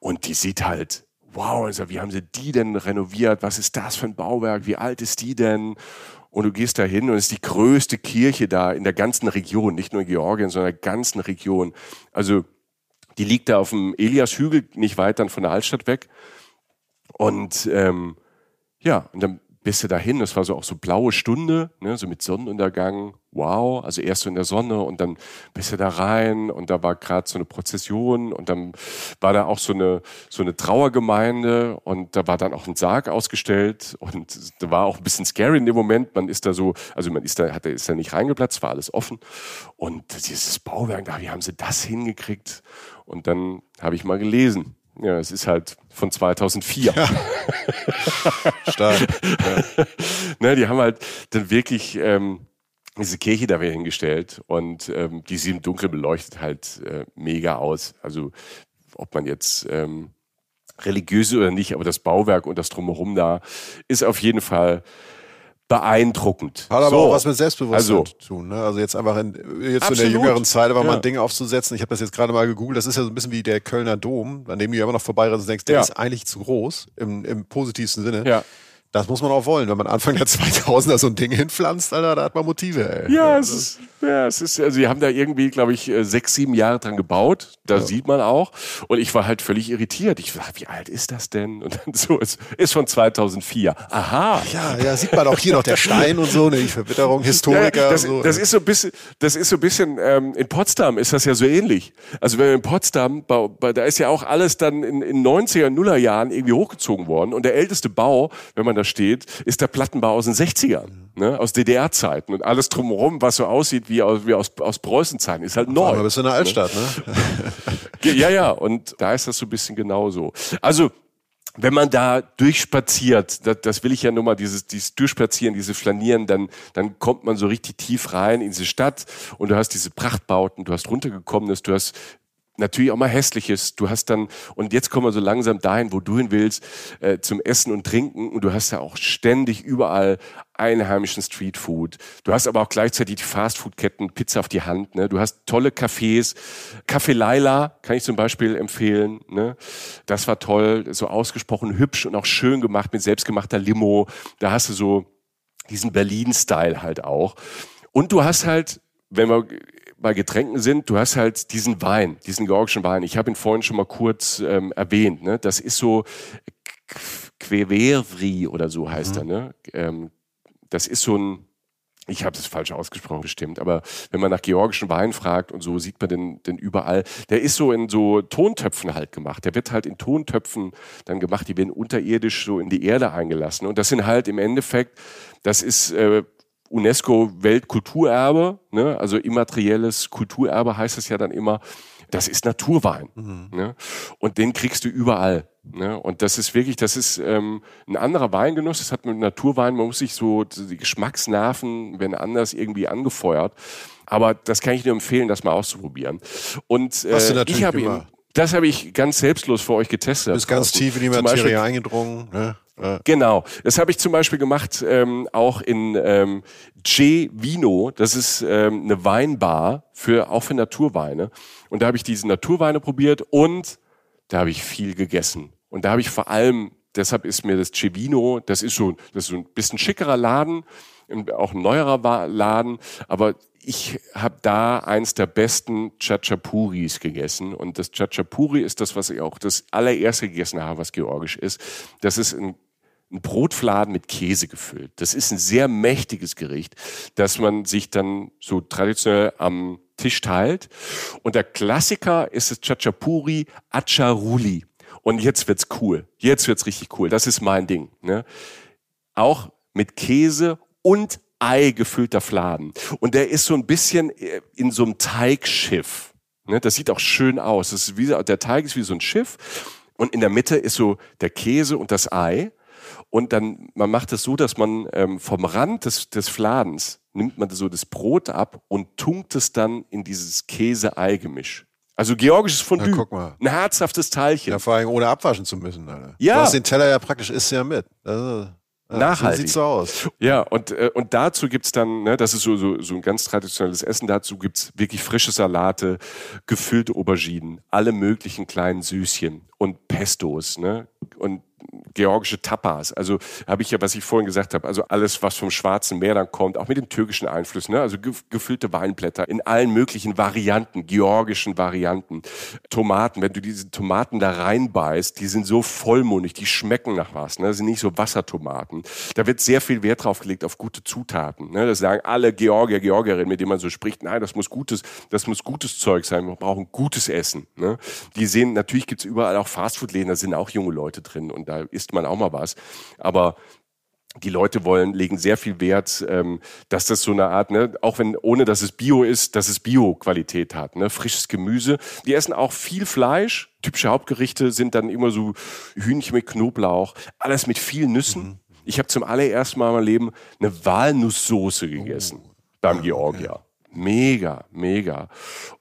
Und die sieht halt, wow, also wie haben sie die denn renoviert? Was ist das für ein Bauwerk? Wie alt ist die denn? Und du gehst da hin und es ist die größte Kirche da in der ganzen Region, nicht nur in Georgien, sondern in der ganzen Region. Also die liegt da auf dem Elias-Hügel, nicht weit dann von der Altstadt weg. Und ähm, ja, und dann bist du dahin, das war so auch so blaue Stunde, ne, so mit Sonnenuntergang, wow, also erst so in der Sonne und dann bist du da rein und da war gerade so eine Prozession und dann war da auch so eine so eine Trauergemeinde und da war dann auch ein Sarg ausgestellt und da war auch ein bisschen scary in dem Moment, man ist da so, also man ist da hat ist da nicht reingeplatzt, war alles offen und dieses Bauwerk, da wie haben sie das hingekriegt? Und dann habe ich mal gelesen. Ja, es ist halt von 2004. Ja. Stark. Ja. ne, die haben halt dann wirklich ähm, diese Kirche da wieder hingestellt und ähm, die sieht im Dunkeln beleuchtet halt äh, mega aus. Also ob man jetzt ähm, religiös oder nicht, aber das Bauwerk und das drumherum da ist auf jeden Fall beeindruckend. Hat aber so. auch was mit Selbstbewusstsein also, zu tun. Ne? Also jetzt einfach in, jetzt in der jüngeren Zeit einfach ja. mal ein Ding aufzusetzen. Ich habe das jetzt gerade mal gegoogelt. Das ist ja so ein bisschen wie der Kölner Dom, an dem du immer noch vorbeirennst und denkst, der ja. ist eigentlich zu groß im, im positivsten Sinne. Ja. Das muss man auch wollen. Wenn man Anfang der 2000er so ein Ding hinpflanzt, Alter, da hat man Motive. Ey. Ja, es ist, ja, es ist, also sie haben da irgendwie, glaube ich, äh, sechs, sieben Jahre dran gebaut. Da ja. sieht man auch. Und ich war halt völlig irritiert. Ich war, wie alt ist das denn? Und dann so, es ist von 2004. Aha. Ja, ja, sieht man auch hier noch der Stein und so, ne, die Verbitterung, Historiker. Ja, das, so. das ist so ein bisschen, das ist so ein bisschen, ähm, in Potsdam ist das ja so ähnlich. Also wenn wir in Potsdam, da ist ja auch alles dann in, in 90er, Nuller Jahren irgendwie hochgezogen worden. Und der älteste Bau, wenn man da steht, ist der Plattenbau aus den 60ern, ne, aus DDR-Zeiten. Und alles drumherum, was so aussieht wie aus, wie aus, aus Preußenzeiten, ist halt neu. Aber bist du in der Altstadt, ne? ja, ja, und da ist das so ein bisschen genauso. Also, wenn man da durchspaziert, das, das will ich ja nur mal, dieses, dieses Durchspazieren, diese Flanieren, dann, dann kommt man so richtig tief rein in diese Stadt und du hast diese Prachtbauten, du hast runtergekommenes, du hast natürlich auch mal hässliches. Du hast dann, und jetzt kommen wir so langsam dahin, wo du hin willst, äh, zum Essen und Trinken. Und du hast ja auch ständig überall einheimischen Streetfood. Du hast aber auch gleichzeitig die Fastfood-Ketten, Pizza auf die Hand. Ne? Du hast tolle Cafés. Café Laila kann ich zum Beispiel empfehlen. Ne? Das war toll, so ausgesprochen hübsch und auch schön gemacht mit selbstgemachter Limo. Da hast du so diesen Berlin-Style halt auch. Und du hast halt, wenn wir bei Getränken sind, du hast halt diesen Wein, diesen georgischen Wein. Ich habe ihn vorhin schon mal kurz ähm, erwähnt. Ne? Das ist so Quevervri oder so heißt mhm. er. Ne? Ähm, das ist so ein, ich habe es falsch ausgesprochen bestimmt, aber wenn man nach georgischen Wein fragt und so sieht man den, den überall, der ist so in so Tontöpfen halt gemacht. Der wird halt in Tontöpfen dann gemacht, die werden unterirdisch so in die Erde eingelassen. Und das sind halt im Endeffekt, das ist äh, UNESCO-Weltkulturerbe, ne? also immaterielles Kulturerbe heißt es ja dann immer. Das ist Naturwein. Mhm. Ne? Und den kriegst du überall. Ne? Und das ist wirklich, das ist ähm, ein anderer Weingenuss. Das hat mit Naturwein, man muss sich so, die Geschmacksnerven werden anders irgendwie angefeuert. Aber das kann ich nur empfehlen, das mal auszuprobieren. Und äh, ich habe ihn, das habe ich ganz selbstlos für euch getestet. Du bist ganz tief in die Materie eingedrungen. Ne? Genau. Das habe ich zum Beispiel gemacht ähm, auch in ähm, G Vino. Das ist ähm, eine Weinbar für auch für Naturweine. Und da habe ich diese Naturweine probiert und da habe ich viel gegessen. Und da habe ich vor allem, deshalb ist mir das Cevino, das ist so, das ist so ein bisschen schickerer Laden, auch ein neuerer Laden, aber ich habe da eins der besten Chachapuris gegessen. Und das Chachapuri ist das, was ich auch das allererste gegessen habe, was georgisch ist. Das ist ein, ein Brotfladen mit Käse gefüllt. Das ist ein sehr mächtiges Gericht, das man sich dann so traditionell am Tisch teilt. Und der Klassiker ist das Chachapuri Acharuli. Und jetzt wird's cool. Jetzt wird's richtig cool. Das ist mein Ding. Ne? Auch mit Käse und Ei gefüllter Fladen. Und der ist so ein bisschen äh, in so einem Teigschiff. Ne? Das sieht auch schön aus. Das ist wie, der Teig ist wie so ein Schiff. Und in der Mitte ist so der Käse und das Ei. Und dann, man macht es so, dass man ähm, vom Rand des, des Fladens nimmt man so das Brot ab und tunkt es dann in dieses Käse-Ei-Gemisch. Also georgisches Fondue. Na, guck mal. Ein herzhaftes Teilchen. Ja, vor allem ohne abwaschen zu müssen. Alter. Ja. Du hast den Teller ja praktisch isst ja mit. Also, Nachhaltig. So sieht so aus. Ja, und, äh, und dazu gibt's dann, ne, das ist so, so, so ein ganz traditionelles Essen, dazu gibt's wirklich frische Salate, gefüllte Auberginen, alle möglichen kleinen Süßchen und Pestos. Ne? Und georgische Tapas. Also habe ich ja, was ich vorhin gesagt habe, also alles, was vom Schwarzen Meer dann kommt, auch mit dem türkischen Einfluss, ne? also gefüllte Weinblätter in allen möglichen Varianten, georgischen Varianten. Tomaten, wenn du diese Tomaten da reinbeißt, die sind so vollmundig, die schmecken nach was, ne? das sind nicht so Wassertomaten. Da wird sehr viel Wert drauf gelegt auf gute Zutaten. Ne? Das sagen alle Georgier, Georgierinnen, mit denen man so spricht, nein, das muss gutes, das muss gutes Zeug sein, wir brauchen gutes Essen. Ne? Die sehen, natürlich gibt's überall auch Fastfood-Läden, da sind auch junge Leute drin und da isst man auch mal was. Aber die Leute wollen, legen sehr viel Wert, ähm, dass das so eine Art, ne, auch wenn, ohne dass es Bio ist, dass es Bio-Qualität hat, ne, frisches Gemüse. Die essen auch viel Fleisch. Typische Hauptgerichte sind dann immer so Hühnchen mit Knoblauch, alles mit vielen Nüssen. Mhm. Ich habe zum allerersten Mal in meinem Leben eine Walnusssoße gegessen oh. beim Georgier. Mega, mega.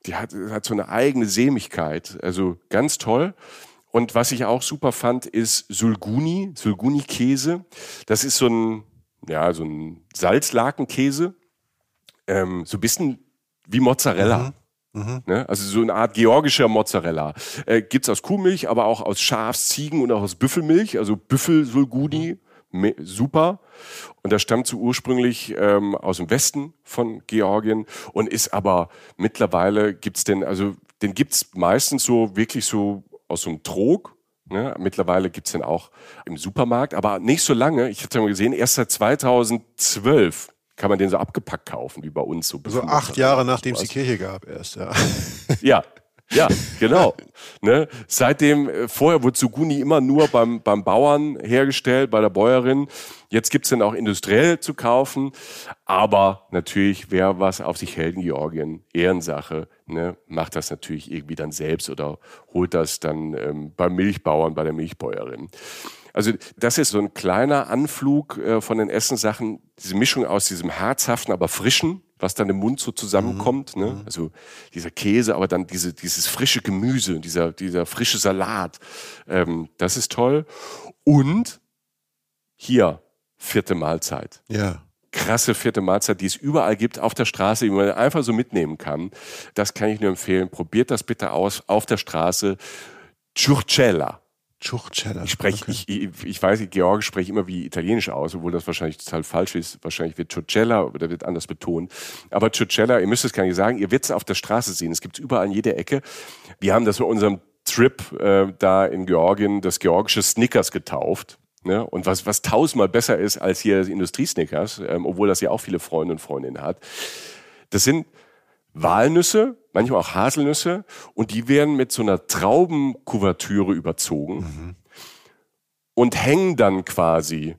Die hat, hat so eine eigene Sämigkeit, also ganz toll. Und was ich auch super fand, ist Sulguni, Sulguni-Käse. Das ist so ein, ja, so ein Salzlakenkäse. Ähm, so ein bisschen wie Mozzarella. Mhm. Mhm. Ne? Also so eine Art georgischer Mozzarella. Äh, gibt's aus Kuhmilch, aber auch aus Schafs-, Ziegen- und auch aus Büffelmilch. Also Büffel-Sulguni. Mhm. Super. Und das stammt so ursprünglich ähm, aus dem Westen von Georgien und ist aber mittlerweile gibt's den, also den gibt's meistens so wirklich so aus so einem Trog. Ne? Mittlerweile gibt's den auch im Supermarkt, aber nicht so lange. Ich hatte mal gesehen, erst seit 2012 kann man den so abgepackt kaufen, wie bei uns. So, so acht Jahre nachdem es die Kirche gab erst, ja. Ja, ja, genau. ne? Seitdem, äh, vorher wurde Suguni immer nur beim, beim Bauern hergestellt, bei der Bäuerin. Jetzt gibt's den auch industriell zu kaufen. Aber natürlich, wer was auf sich hält in Georgien, Ehrensache, ne, macht das natürlich irgendwie dann selbst oder holt das dann ähm, beim Milchbauern, bei der Milchbäuerin. Also das ist so ein kleiner Anflug äh, von den Essenssachen, diese Mischung aus diesem herzhaften, aber frischen, was dann im Mund so zusammenkommt. Mhm. Ne? Also dieser Käse, aber dann diese, dieses frische Gemüse, dieser, dieser frische Salat. Ähm, das ist toll. Und hier, vierte Mahlzeit. Ja. Krasse vierte Mahlzeit, die es überall gibt, auf der Straße, die man einfach so mitnehmen kann. Das kann ich nur empfehlen. Probiert das bitte aus auf der Straße. Ciurcella. Churchella. Ich spreche, okay. ich, ich, ich weiß, Georgisch spreche immer wie Italienisch aus, obwohl das wahrscheinlich total falsch ist. Wahrscheinlich wird Churchella oder wird anders betont. Aber Churchella, ihr müsst es gar nicht sagen, ihr werdet es auf der Straße sehen. Es gibt es überall in jeder Ecke. Wir haben das bei unserem Trip äh, da in Georgien, das georgische Snickers getauft. Ne? Und was, was tausendmal besser ist als hier Industriesnickers, ähm, obwohl das ja auch viele Freunde und Freundinnen hat. Das sind Walnüsse, manchmal auch Haselnüsse und die werden mit so einer Traubenkuvertüre überzogen mhm. und hängen dann quasi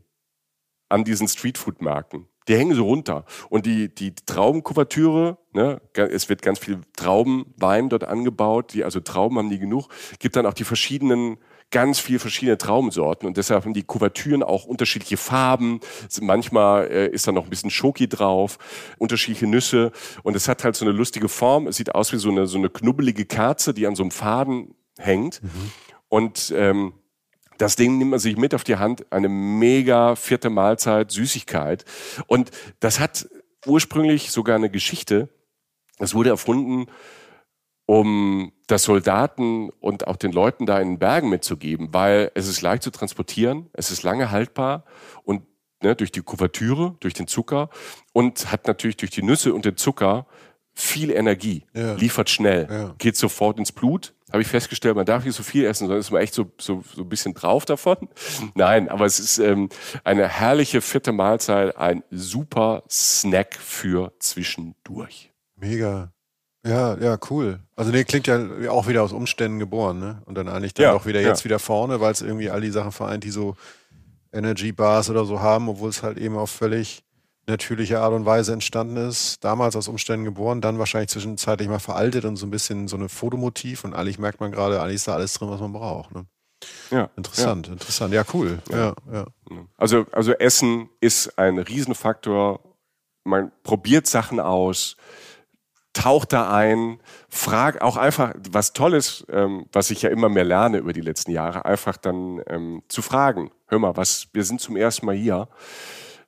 an diesen Streetfood-Marken. Die hängen so runter. Und die, die Traubenkuvertüre, ne, es wird ganz viel Traubenwein dort angebaut, die, also Trauben haben die genug, gibt dann auch die verschiedenen ganz viel verschiedene Traubensorten und deshalb haben die Kuvertüren auch unterschiedliche Farben. Manchmal äh, ist da noch ein bisschen Schoki drauf, unterschiedliche Nüsse und es hat halt so eine lustige Form. Es sieht aus wie so eine, so eine knubbelige Kerze, die an so einem Faden hängt. Mhm. Und ähm, das Ding nimmt man sich mit auf die Hand, eine mega vierte Mahlzeit, Süßigkeit. Und das hat ursprünglich sogar eine Geschichte. Das wurde erfunden um das Soldaten und auch den Leuten da in den Bergen mitzugeben, weil es ist leicht zu transportieren, es ist lange haltbar und ne, durch die Kuvertüre, durch den Zucker und hat natürlich durch die Nüsse und den Zucker viel Energie, ja. liefert schnell, ja. geht sofort ins Blut. Habe ich festgestellt, man darf nicht so viel essen, sondern ist man echt so, so, so ein bisschen drauf davon. Nein, aber es ist ähm, eine herrliche vierte Mahlzeit, ein super Snack für zwischendurch. Mega. Ja, ja, cool. Also nee, klingt ja auch wieder aus Umständen geboren, ne? Und dann eigentlich dann ja, auch wieder jetzt ja. wieder vorne, weil es irgendwie all die Sachen vereint, die so Energy Bars oder so haben, obwohl es halt eben auf völlig natürliche Art und Weise entstanden ist. Damals aus Umständen geboren, dann wahrscheinlich zwischenzeitlich mal veraltet und so ein bisschen so eine Fotomotiv und eigentlich merkt man gerade, eigentlich ist da alles drin, was man braucht. Ne? Ja. Interessant, ja. interessant. Ja, cool. Ja. ja. Also, also Essen ist ein Riesenfaktor. Man probiert Sachen aus tauch da ein, frag auch einfach, was Tolles, ähm, was ich ja immer mehr lerne über die letzten Jahre, einfach dann ähm, zu fragen. Hör mal, was, wir sind zum ersten Mal hier.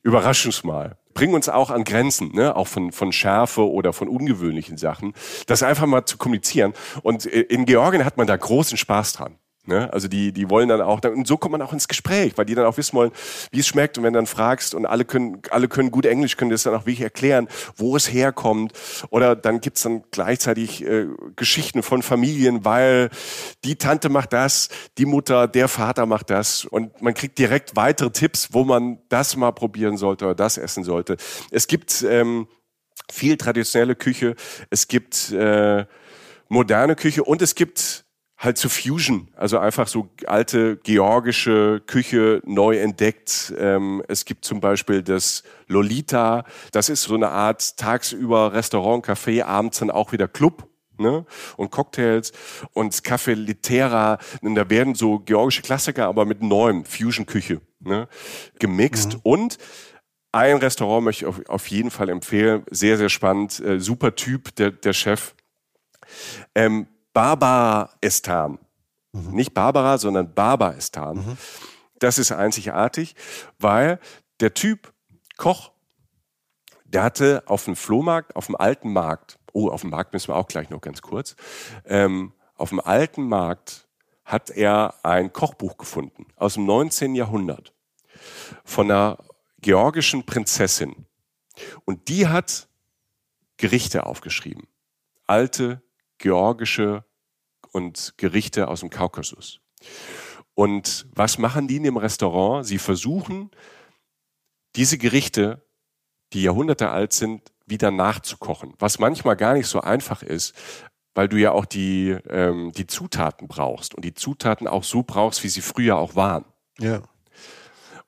Überrasch uns mal. Bring uns auch an Grenzen, ne? auch von, von Schärfe oder von ungewöhnlichen Sachen. Das einfach mal zu kommunizieren. Und äh, in Georgien hat man da großen Spaß dran. Ne? Also die, die wollen dann auch, und so kommt man auch ins Gespräch, weil die dann auch wissen wollen, wie es schmeckt. Und wenn du dann fragst und alle können, alle können gut Englisch, können das dann auch wirklich erklären, wo es herkommt. Oder dann gibt's dann gleichzeitig äh, Geschichten von Familien, weil die Tante macht das, die Mutter, der Vater macht das. Und man kriegt direkt weitere Tipps, wo man das mal probieren sollte oder das essen sollte. Es gibt ähm, viel traditionelle Küche, es gibt äh, moderne Küche und es gibt halt zu Fusion, also einfach so alte georgische Küche neu entdeckt. Ähm, es gibt zum Beispiel das Lolita, das ist so eine Art tagsüber Restaurant, Café, abends dann auch wieder Club. Ne? und Cocktails und Café Litera, und da werden so georgische Klassiker, aber mit neuem Fusion-Küche ne? gemixt. Mhm. Und ein Restaurant möchte ich auf, auf, jeden Fall empfehlen, sehr, sehr spannend, äh, super Typ, der, der Chef. Ähm, Barbaristan. Mhm. Nicht Barbara, sondern Barbaristan. Mhm. Das ist einzigartig, weil der Typ Koch, der hatte auf dem Flohmarkt, auf dem alten Markt, oh, auf dem Markt müssen wir auch gleich noch ganz kurz, ähm, auf dem alten Markt hat er ein Kochbuch gefunden aus dem 19. Jahrhundert von einer georgischen Prinzessin. Und die hat Gerichte aufgeschrieben. Alte georgische und Gerichte aus dem Kaukasus. Und was machen die in dem Restaurant? Sie versuchen, diese Gerichte, die Jahrhunderte alt sind, wieder nachzukochen. Was manchmal gar nicht so einfach ist, weil du ja auch die, ähm, die Zutaten brauchst und die Zutaten auch so brauchst, wie sie früher auch waren. Ja.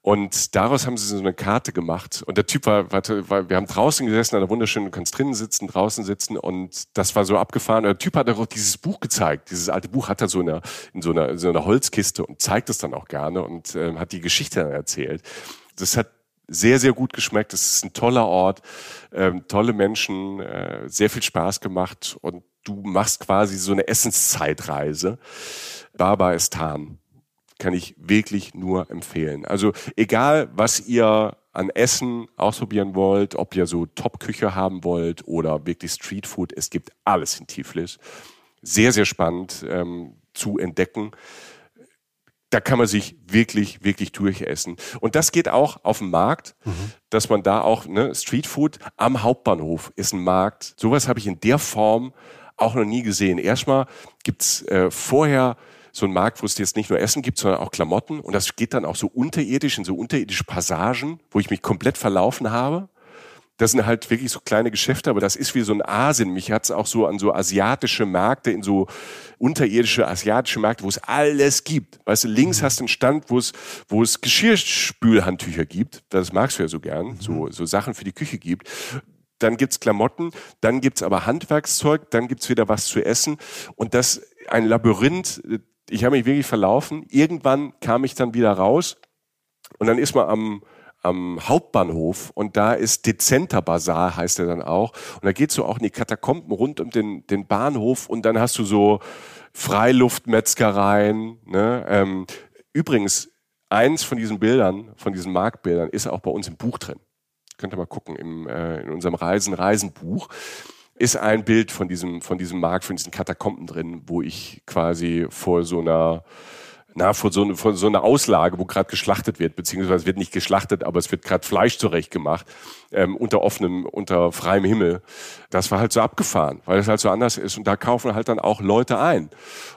Und daraus haben sie so eine Karte gemacht. Und der Typ war, war, war wir haben draußen gesessen, an der wunderschönen, du kannst drinnen sitzen, draußen sitzen. Und das war so abgefahren. Und der Typ hat auch dieses Buch gezeigt. Dieses alte Buch hat er so in, einer, in so einer, in so einer Holzkiste und zeigt es dann auch gerne und äh, hat die Geschichte dann erzählt. Das hat sehr, sehr gut geschmeckt. Es ist ein toller Ort, ähm, tolle Menschen, äh, sehr viel Spaß gemacht und du machst quasi so eine Essenszeitreise. Barbaistan kann ich wirklich nur empfehlen. Also egal, was ihr an Essen ausprobieren wollt, ob ihr so Top-Küche haben wollt oder wirklich Streetfood, es gibt alles in Tiflis. Sehr, sehr spannend ähm, zu entdecken da kann man sich wirklich, wirklich durchessen. Und das geht auch auf dem Markt, mhm. dass man da auch, ne, Streetfood am Hauptbahnhof ist ein Markt. Sowas habe ich in der Form auch noch nie gesehen. Erstmal gibt's äh, vorher so einen Markt, wo es jetzt nicht nur Essen gibt, sondern auch Klamotten. Und das geht dann auch so unterirdisch in so unterirdische Passagen, wo ich mich komplett verlaufen habe. Das sind halt wirklich so kleine Geschäfte, aber das ist wie so ein Asien. Mich hat's auch so an so asiatische Märkte, in so unterirdische asiatische Märkte, wo es alles gibt. Weißt du, links mhm. hast du einen Stand, wo es, wo es Geschirrspülhandtücher gibt. Das magst du ja so gern. Mhm. So, so Sachen für die Küche gibt. Dann gibt's Klamotten, dann gibt's aber Handwerkszeug, dann gibt's wieder was zu essen. Und das ein Labyrinth. Ich habe mich wirklich verlaufen. Irgendwann kam ich dann wieder raus und dann ist man am, am Hauptbahnhof und da ist Dezenter Bazar, heißt er dann auch. Und da geht's so auch in die Katakomben rund um den, den Bahnhof und dann hast du so Freiluftmetzgereien. Ne? Ähm, übrigens, eins von diesen Bildern, von diesen Marktbildern, ist auch bei uns im Buch drin. Könnt ihr mal gucken, im, äh, in unserem Reisen-Reisen-Buch ist ein Bild von diesem, von diesem Markt, von diesen Katakomben drin, wo ich quasi vor so einer na, von so, von so einer Auslage, wo gerade geschlachtet wird, beziehungsweise wird nicht geschlachtet, aber es wird gerade Fleisch zurechtgemacht, ähm, unter offenem, unter freiem Himmel. Das war halt so abgefahren, weil es halt so anders ist. Und da kaufen halt dann auch Leute ein.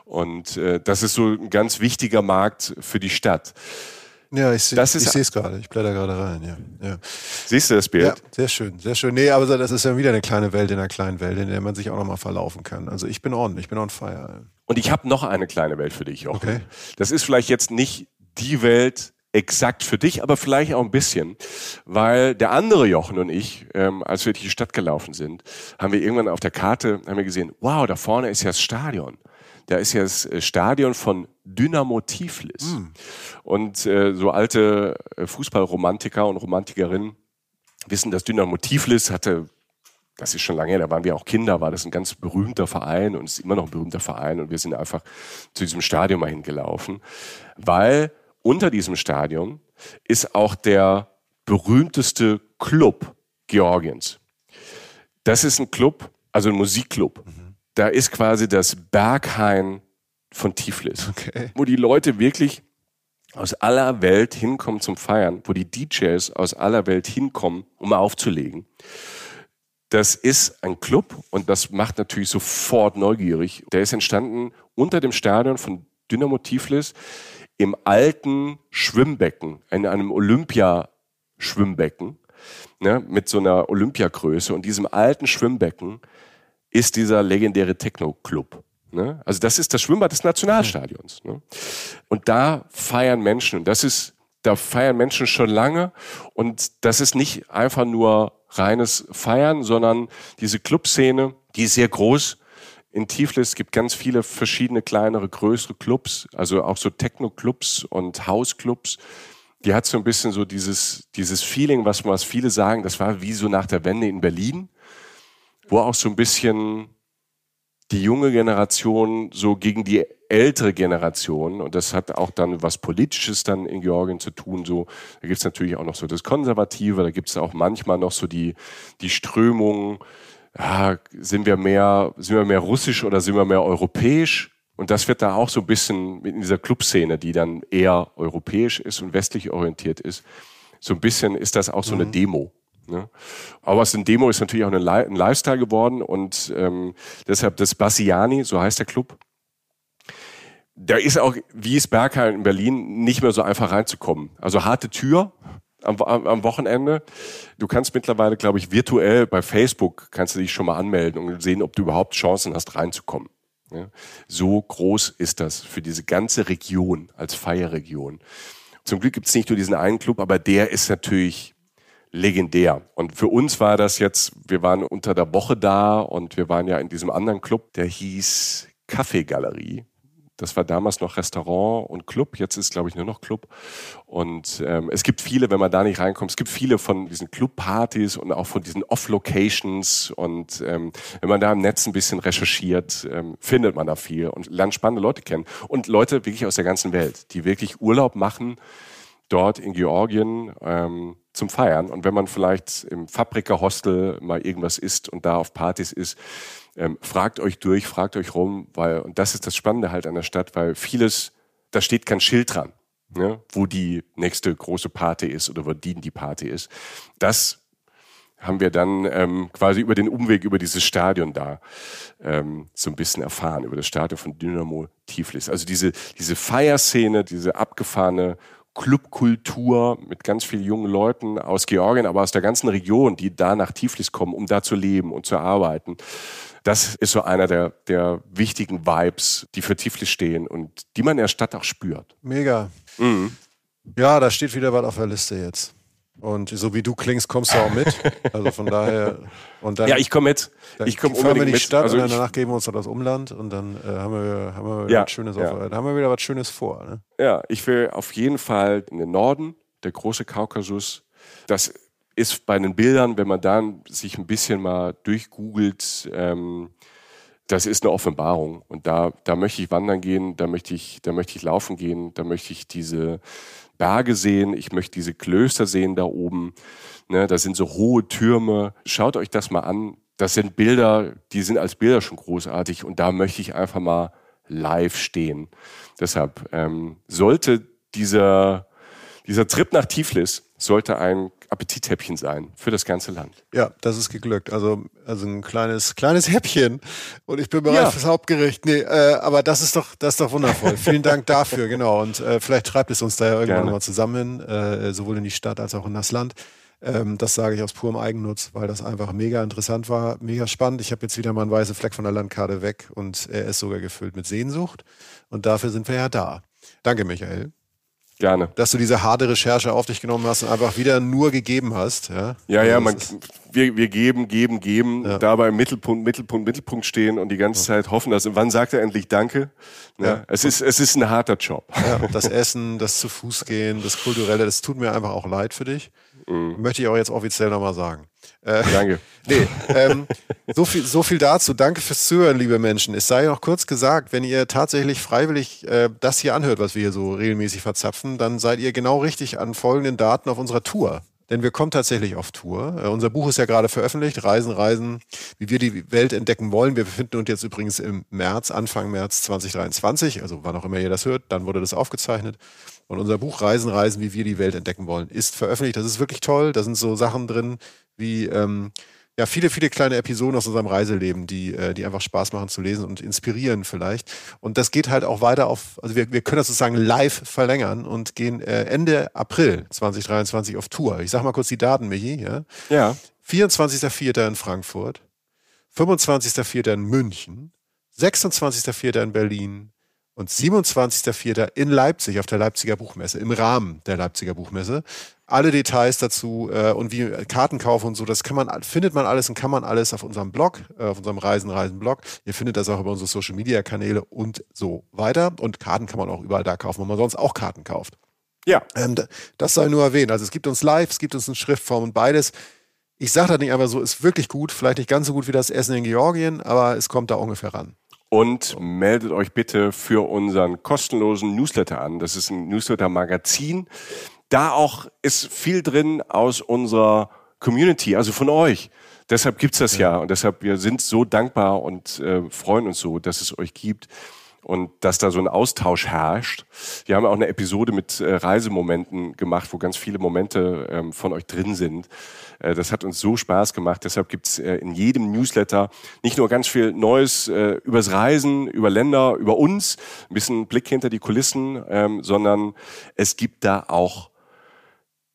Und äh, das ist so ein ganz wichtiger Markt für die Stadt. Ja, ich sehe es gerade. Ich blätter gerade rein. Ja, ja. Siehst du das Bild? Ja, sehr schön, sehr schön. Nee, aber das ist ja wieder eine kleine Welt in einer kleinen Welt, in der man sich auch nochmal verlaufen kann. Also ich bin ordentlich, ich bin on fire. Und ich habe noch eine kleine Welt für dich, Jochen. Okay. Das ist vielleicht jetzt nicht die Welt exakt für dich, aber vielleicht auch ein bisschen, weil der andere Jochen und ich, ähm, als wir durch die Stadt gelaufen sind, haben wir irgendwann auf der Karte haben wir gesehen, wow, da vorne ist ja das Stadion da ist ja das äh, Stadion von Dynamo Tiflis. Mhm. Und äh, so alte äh, Fußballromantiker und Romantikerinnen wissen, dass Dynamo Tiflis hatte, das ist schon lange her, da waren wir auch Kinder, war das ein ganz berühmter Verein und ist immer noch ein berühmter Verein und wir sind einfach zu diesem Stadion mal hingelaufen, weil unter diesem Stadion ist auch der berühmteste Club Georgiens. Das ist ein Club, also ein Musikclub. Mhm da ist quasi das Berghain von Tiflis, okay. wo die Leute wirklich aus aller Welt hinkommen zum Feiern, wo die DJs aus aller Welt hinkommen, um aufzulegen. Das ist ein Club und das macht natürlich sofort neugierig. Der ist entstanden unter dem Stadion von Dynamo Tiflis im alten Schwimmbecken, in einem Olympiaschwimmbecken, ne, mit so einer Olympiagröße. Und diesem alten Schwimmbecken ist dieser legendäre Techno-Club. Ne? Also das ist das Schwimmbad des Nationalstadions. Ne? Und da feiern Menschen. Und das ist, da feiern Menschen schon lange. Und das ist nicht einfach nur reines Feiern, sondern diese Clubszene, die ist sehr groß. In Tiflis gibt ganz viele verschiedene kleinere, größere Clubs, also auch so Techno-Clubs und House-Clubs. Die hat so ein bisschen so dieses, dieses Feeling, was, was viele sagen, das war wie so nach der Wende in Berlin wo auch so ein bisschen die junge Generation so gegen die ältere Generation, und das hat auch dann was Politisches dann in Georgien zu tun, so, da gibt's natürlich auch noch so das Konservative, da gibt's auch manchmal noch so die, die Strömung, ja, sind wir mehr, sind wir mehr russisch oder sind wir mehr europäisch? Und das wird da auch so ein bisschen in dieser Clubszene, die dann eher europäisch ist und westlich orientiert ist, so ein bisschen ist das auch so eine mhm. Demo. Ne? Aber aus dem Demo ist natürlich auch ein, Lifestyle geworden und ähm, deshalb das Bassiani, so heißt der Club. Da ist auch, wie es Bergheim in Berlin, nicht mehr so einfach reinzukommen. Also harte Tür am, am Wochenende. Du kannst mittlerweile, glaube ich, virtuell bei Facebook kannst du dich schon mal anmelden und sehen, ob du überhaupt Chancen hast, reinzukommen. Ja? So groß ist das für diese ganze Region als Feierregion. Zum Glück gibt es nicht nur diesen einen Club, aber der ist natürlich legendär. Und für uns war das jetzt, wir waren unter der Woche da und wir waren ja in diesem anderen Club, der hieß Kaffeegalerie. Das war damals noch Restaurant und Club. Jetzt ist, glaube ich, nur noch Club. Und ähm, es gibt viele, wenn man da nicht reinkommt, es gibt viele von diesen Clubpartys und auch von diesen Off-Locations. Und ähm, wenn man da im Netz ein bisschen recherchiert, ähm, findet man da viel und lernt spannende Leute kennen. Und Leute wirklich aus der ganzen Welt, die wirklich Urlaub machen dort in Georgien ähm, zum Feiern. Und wenn man vielleicht im Fabriker-Hostel mal irgendwas isst und da auf Partys ist, ähm, fragt euch durch, fragt euch rum, weil, und das ist das Spannende halt an der Stadt, weil vieles, da steht kein Schild dran, ne, wo die nächste große Party ist oder wo die, die Party ist. Das haben wir dann ähm, quasi über den Umweg über dieses Stadion da ähm, so ein bisschen erfahren, über das Stadion von Dynamo Tiflis. Also diese, diese Feierszene, diese abgefahrene Clubkultur mit ganz vielen jungen Leuten aus Georgien, aber aus der ganzen Region, die da nach Tiflis kommen, um da zu leben und zu arbeiten. Das ist so einer der, der wichtigen Vibes, die für Tiflis stehen und die man in der Stadt auch spürt. Mega. Mhm. Ja, da steht wieder was auf der Liste jetzt. Und so wie du klingst, kommst du auch mit. Also von daher. Und dann, ja, ich komme mit. Ich komme fahren wir in die mit. Stadt Also und danach geben wir uns dann das Umland und dann äh, haben wir, haben wir wieder Ja, was Schönes ja. auf, haben wir wieder was Schönes vor. Ne? Ja, ich will auf jeden Fall in den Norden, der große Kaukasus. Das ist bei den Bildern, wenn man dann sich ein bisschen mal durchgoogelt, ähm, das ist eine Offenbarung. Und da, da möchte ich wandern gehen, da möchte ich, da möchte ich laufen gehen, da möchte ich diese Berge sehen, ich möchte diese Klöster sehen da oben. Ne, das sind so hohe Türme. Schaut euch das mal an. Das sind Bilder, die sind als Bilder schon großartig und da möchte ich einfach mal live stehen. Deshalb ähm, sollte dieser, dieser Trip nach Tiflis sollte ein Appetithäppchen sein für das ganze Land. Ja, das ist geglückt. Also, also ein kleines, kleines Häppchen. Und ich bin bereit Ja. fürs Hauptgericht. Nee, äh, aber das ist doch, das ist doch wundervoll. Vielen Dank dafür, genau. Und äh, vielleicht treibt es uns da ja irgendwann Gerne. nochmal zusammen, äh, sowohl in die Stadt als auch in das Land. Ähm, das sage ich aus purem Eigennutz, weil das einfach mega interessant war, mega spannend. Ich habe jetzt wieder mal einen weißen Fleck von der Landkarte weg und er ist sogar gefüllt mit Sehnsucht. Und dafür sind wir ja da. Danke, Michael, Gerne. dass du diese harte Recherche auf dich genommen hast und einfach wieder nur gegeben hast. Ja, Ja, Also ja, das man, wir, wir geben, geben, geben, Ja. dabei im Mittelpunkt, Mittelpunkt, Mittelpunkt stehen und die ganze Zeit hoffen, dass, wann sagt er endlich Danke? Ja. Es, ist, es ist ein harter Job. Ja, das Essen, das zu Fuß gehen, das Kulturelle, das tut mir einfach auch leid für dich. Möchte ich auch jetzt offiziell nochmal sagen. Äh, Danke. nee, ähm, so, viel, so viel dazu. Danke fürs Zuhören, liebe Menschen. Es sei noch kurz gesagt, wenn ihr tatsächlich freiwillig äh, das hier anhört, was wir hier so regelmäßig verzapfen, dann seid ihr genau richtig an folgenden Daten auf unserer Tour. Denn wir kommen tatsächlich auf Tour. Äh, unser Buch ist ja gerade veröffentlicht, Reisen, Reisen, wie wir die Welt entdecken wollen. Wir befinden uns jetzt übrigens im März, Anfang März 2023, also wann auch immer ihr das hört, dann wurde das aufgezeichnet. Und unser Buch Reisen, Reisen, wie wir die Welt entdecken wollen, ist veröffentlicht. Das ist wirklich toll. Da sind so Sachen drin wie ähm, ja, viele, viele kleine Episoden aus unserem Reiseleben, die, äh, die einfach Spaß machen zu lesen und inspirieren vielleicht. Und das geht halt auch weiter auf, also wir, wir können das sozusagen live verlängern und gehen äh, Ende April 2023 auf Tour. Ich sag mal kurz die Daten, Michi. Ja? Ja. 24.04. in Frankfurt, 25.04. in München, 26.04. in Berlin und 27.04. in Leipzig auf der Leipziger Buchmesse, im Rahmen der Leipziger Buchmesse. Alle Details dazu äh, und wie Kartenkauf und so, das kann man, findet man alles und kann man alles auf unserem Blog, äh, auf unserem Reisen, Reisen Blog. Ihr findet das auch über unsere Social Media Kanäle und so weiter. Und Karten kann man auch überall da kaufen, wo man sonst auch Karten kauft. Ja. Ähm, da- das sei nur erwähnt. Also es gibt uns live, es gibt uns in Schriftform und beides. Ich sage das nicht einfach so, ist wirklich gut. Vielleicht nicht ganz so gut wie das Essen in Georgien, aber es kommt da ungefähr ran. Und meldet euch bitte für unseren kostenlosen Newsletter an. Das ist ein Newsletter-Magazin. Da auch ist viel drin aus unserer Community, also von euch. Deshalb gibt's das ja. Und deshalb, wir sind so dankbar und äh, freuen uns so, dass es euch gibt und dass da so ein Austausch herrscht. Wir haben auch eine Episode mit äh, Reisemomenten gemacht, wo ganz viele Momente ähm, von euch drin sind. Äh, das hat uns so Spaß gemacht. Deshalb gibt's äh, in jedem Newsletter nicht nur ganz viel Neues äh, übers Reisen, über Länder, über uns, ein bisschen Blick hinter die Kulissen, ähm, sondern es gibt da auch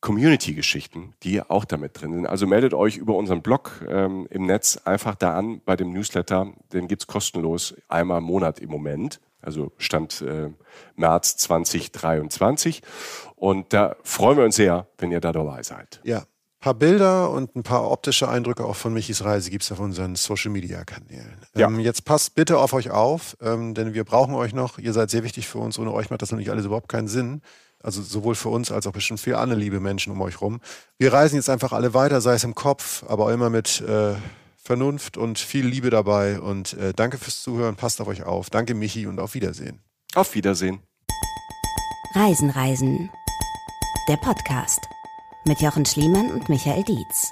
Community-Geschichten, die auch damit drin sind. Also meldet euch über unseren Blog ähm, im Netz einfach da an bei dem Newsletter. Den gibt's kostenlos einmal im Monat im Moment. Also Stand äh, März 2023. Und da freuen wir uns sehr, wenn ihr da dabei seid. Ja. paar Bilder und ein paar optische Eindrücke auch von Michis Reise gibt es auf unseren Social Media Kanälen. Ja. Ähm, jetzt passt bitte auf euch auf, ähm, denn wir brauchen euch noch. Ihr seid sehr wichtig für uns. Ohne euch macht das nämlich alles überhaupt keinen Sinn. Also sowohl für uns als auch bestimmt für andere liebe Menschen um euch rum. Wir reisen jetzt einfach alle weiter, sei es im Kopf, aber immer mit äh, Vernunft und viel Liebe dabei. Und äh, danke fürs Zuhören. Passt auf euch auf. Danke, Michi, und auf Wiedersehen. Auf Wiedersehen. Reisen, Reisen. Der Podcast mit Jochen Schliemann und Michael Dietz.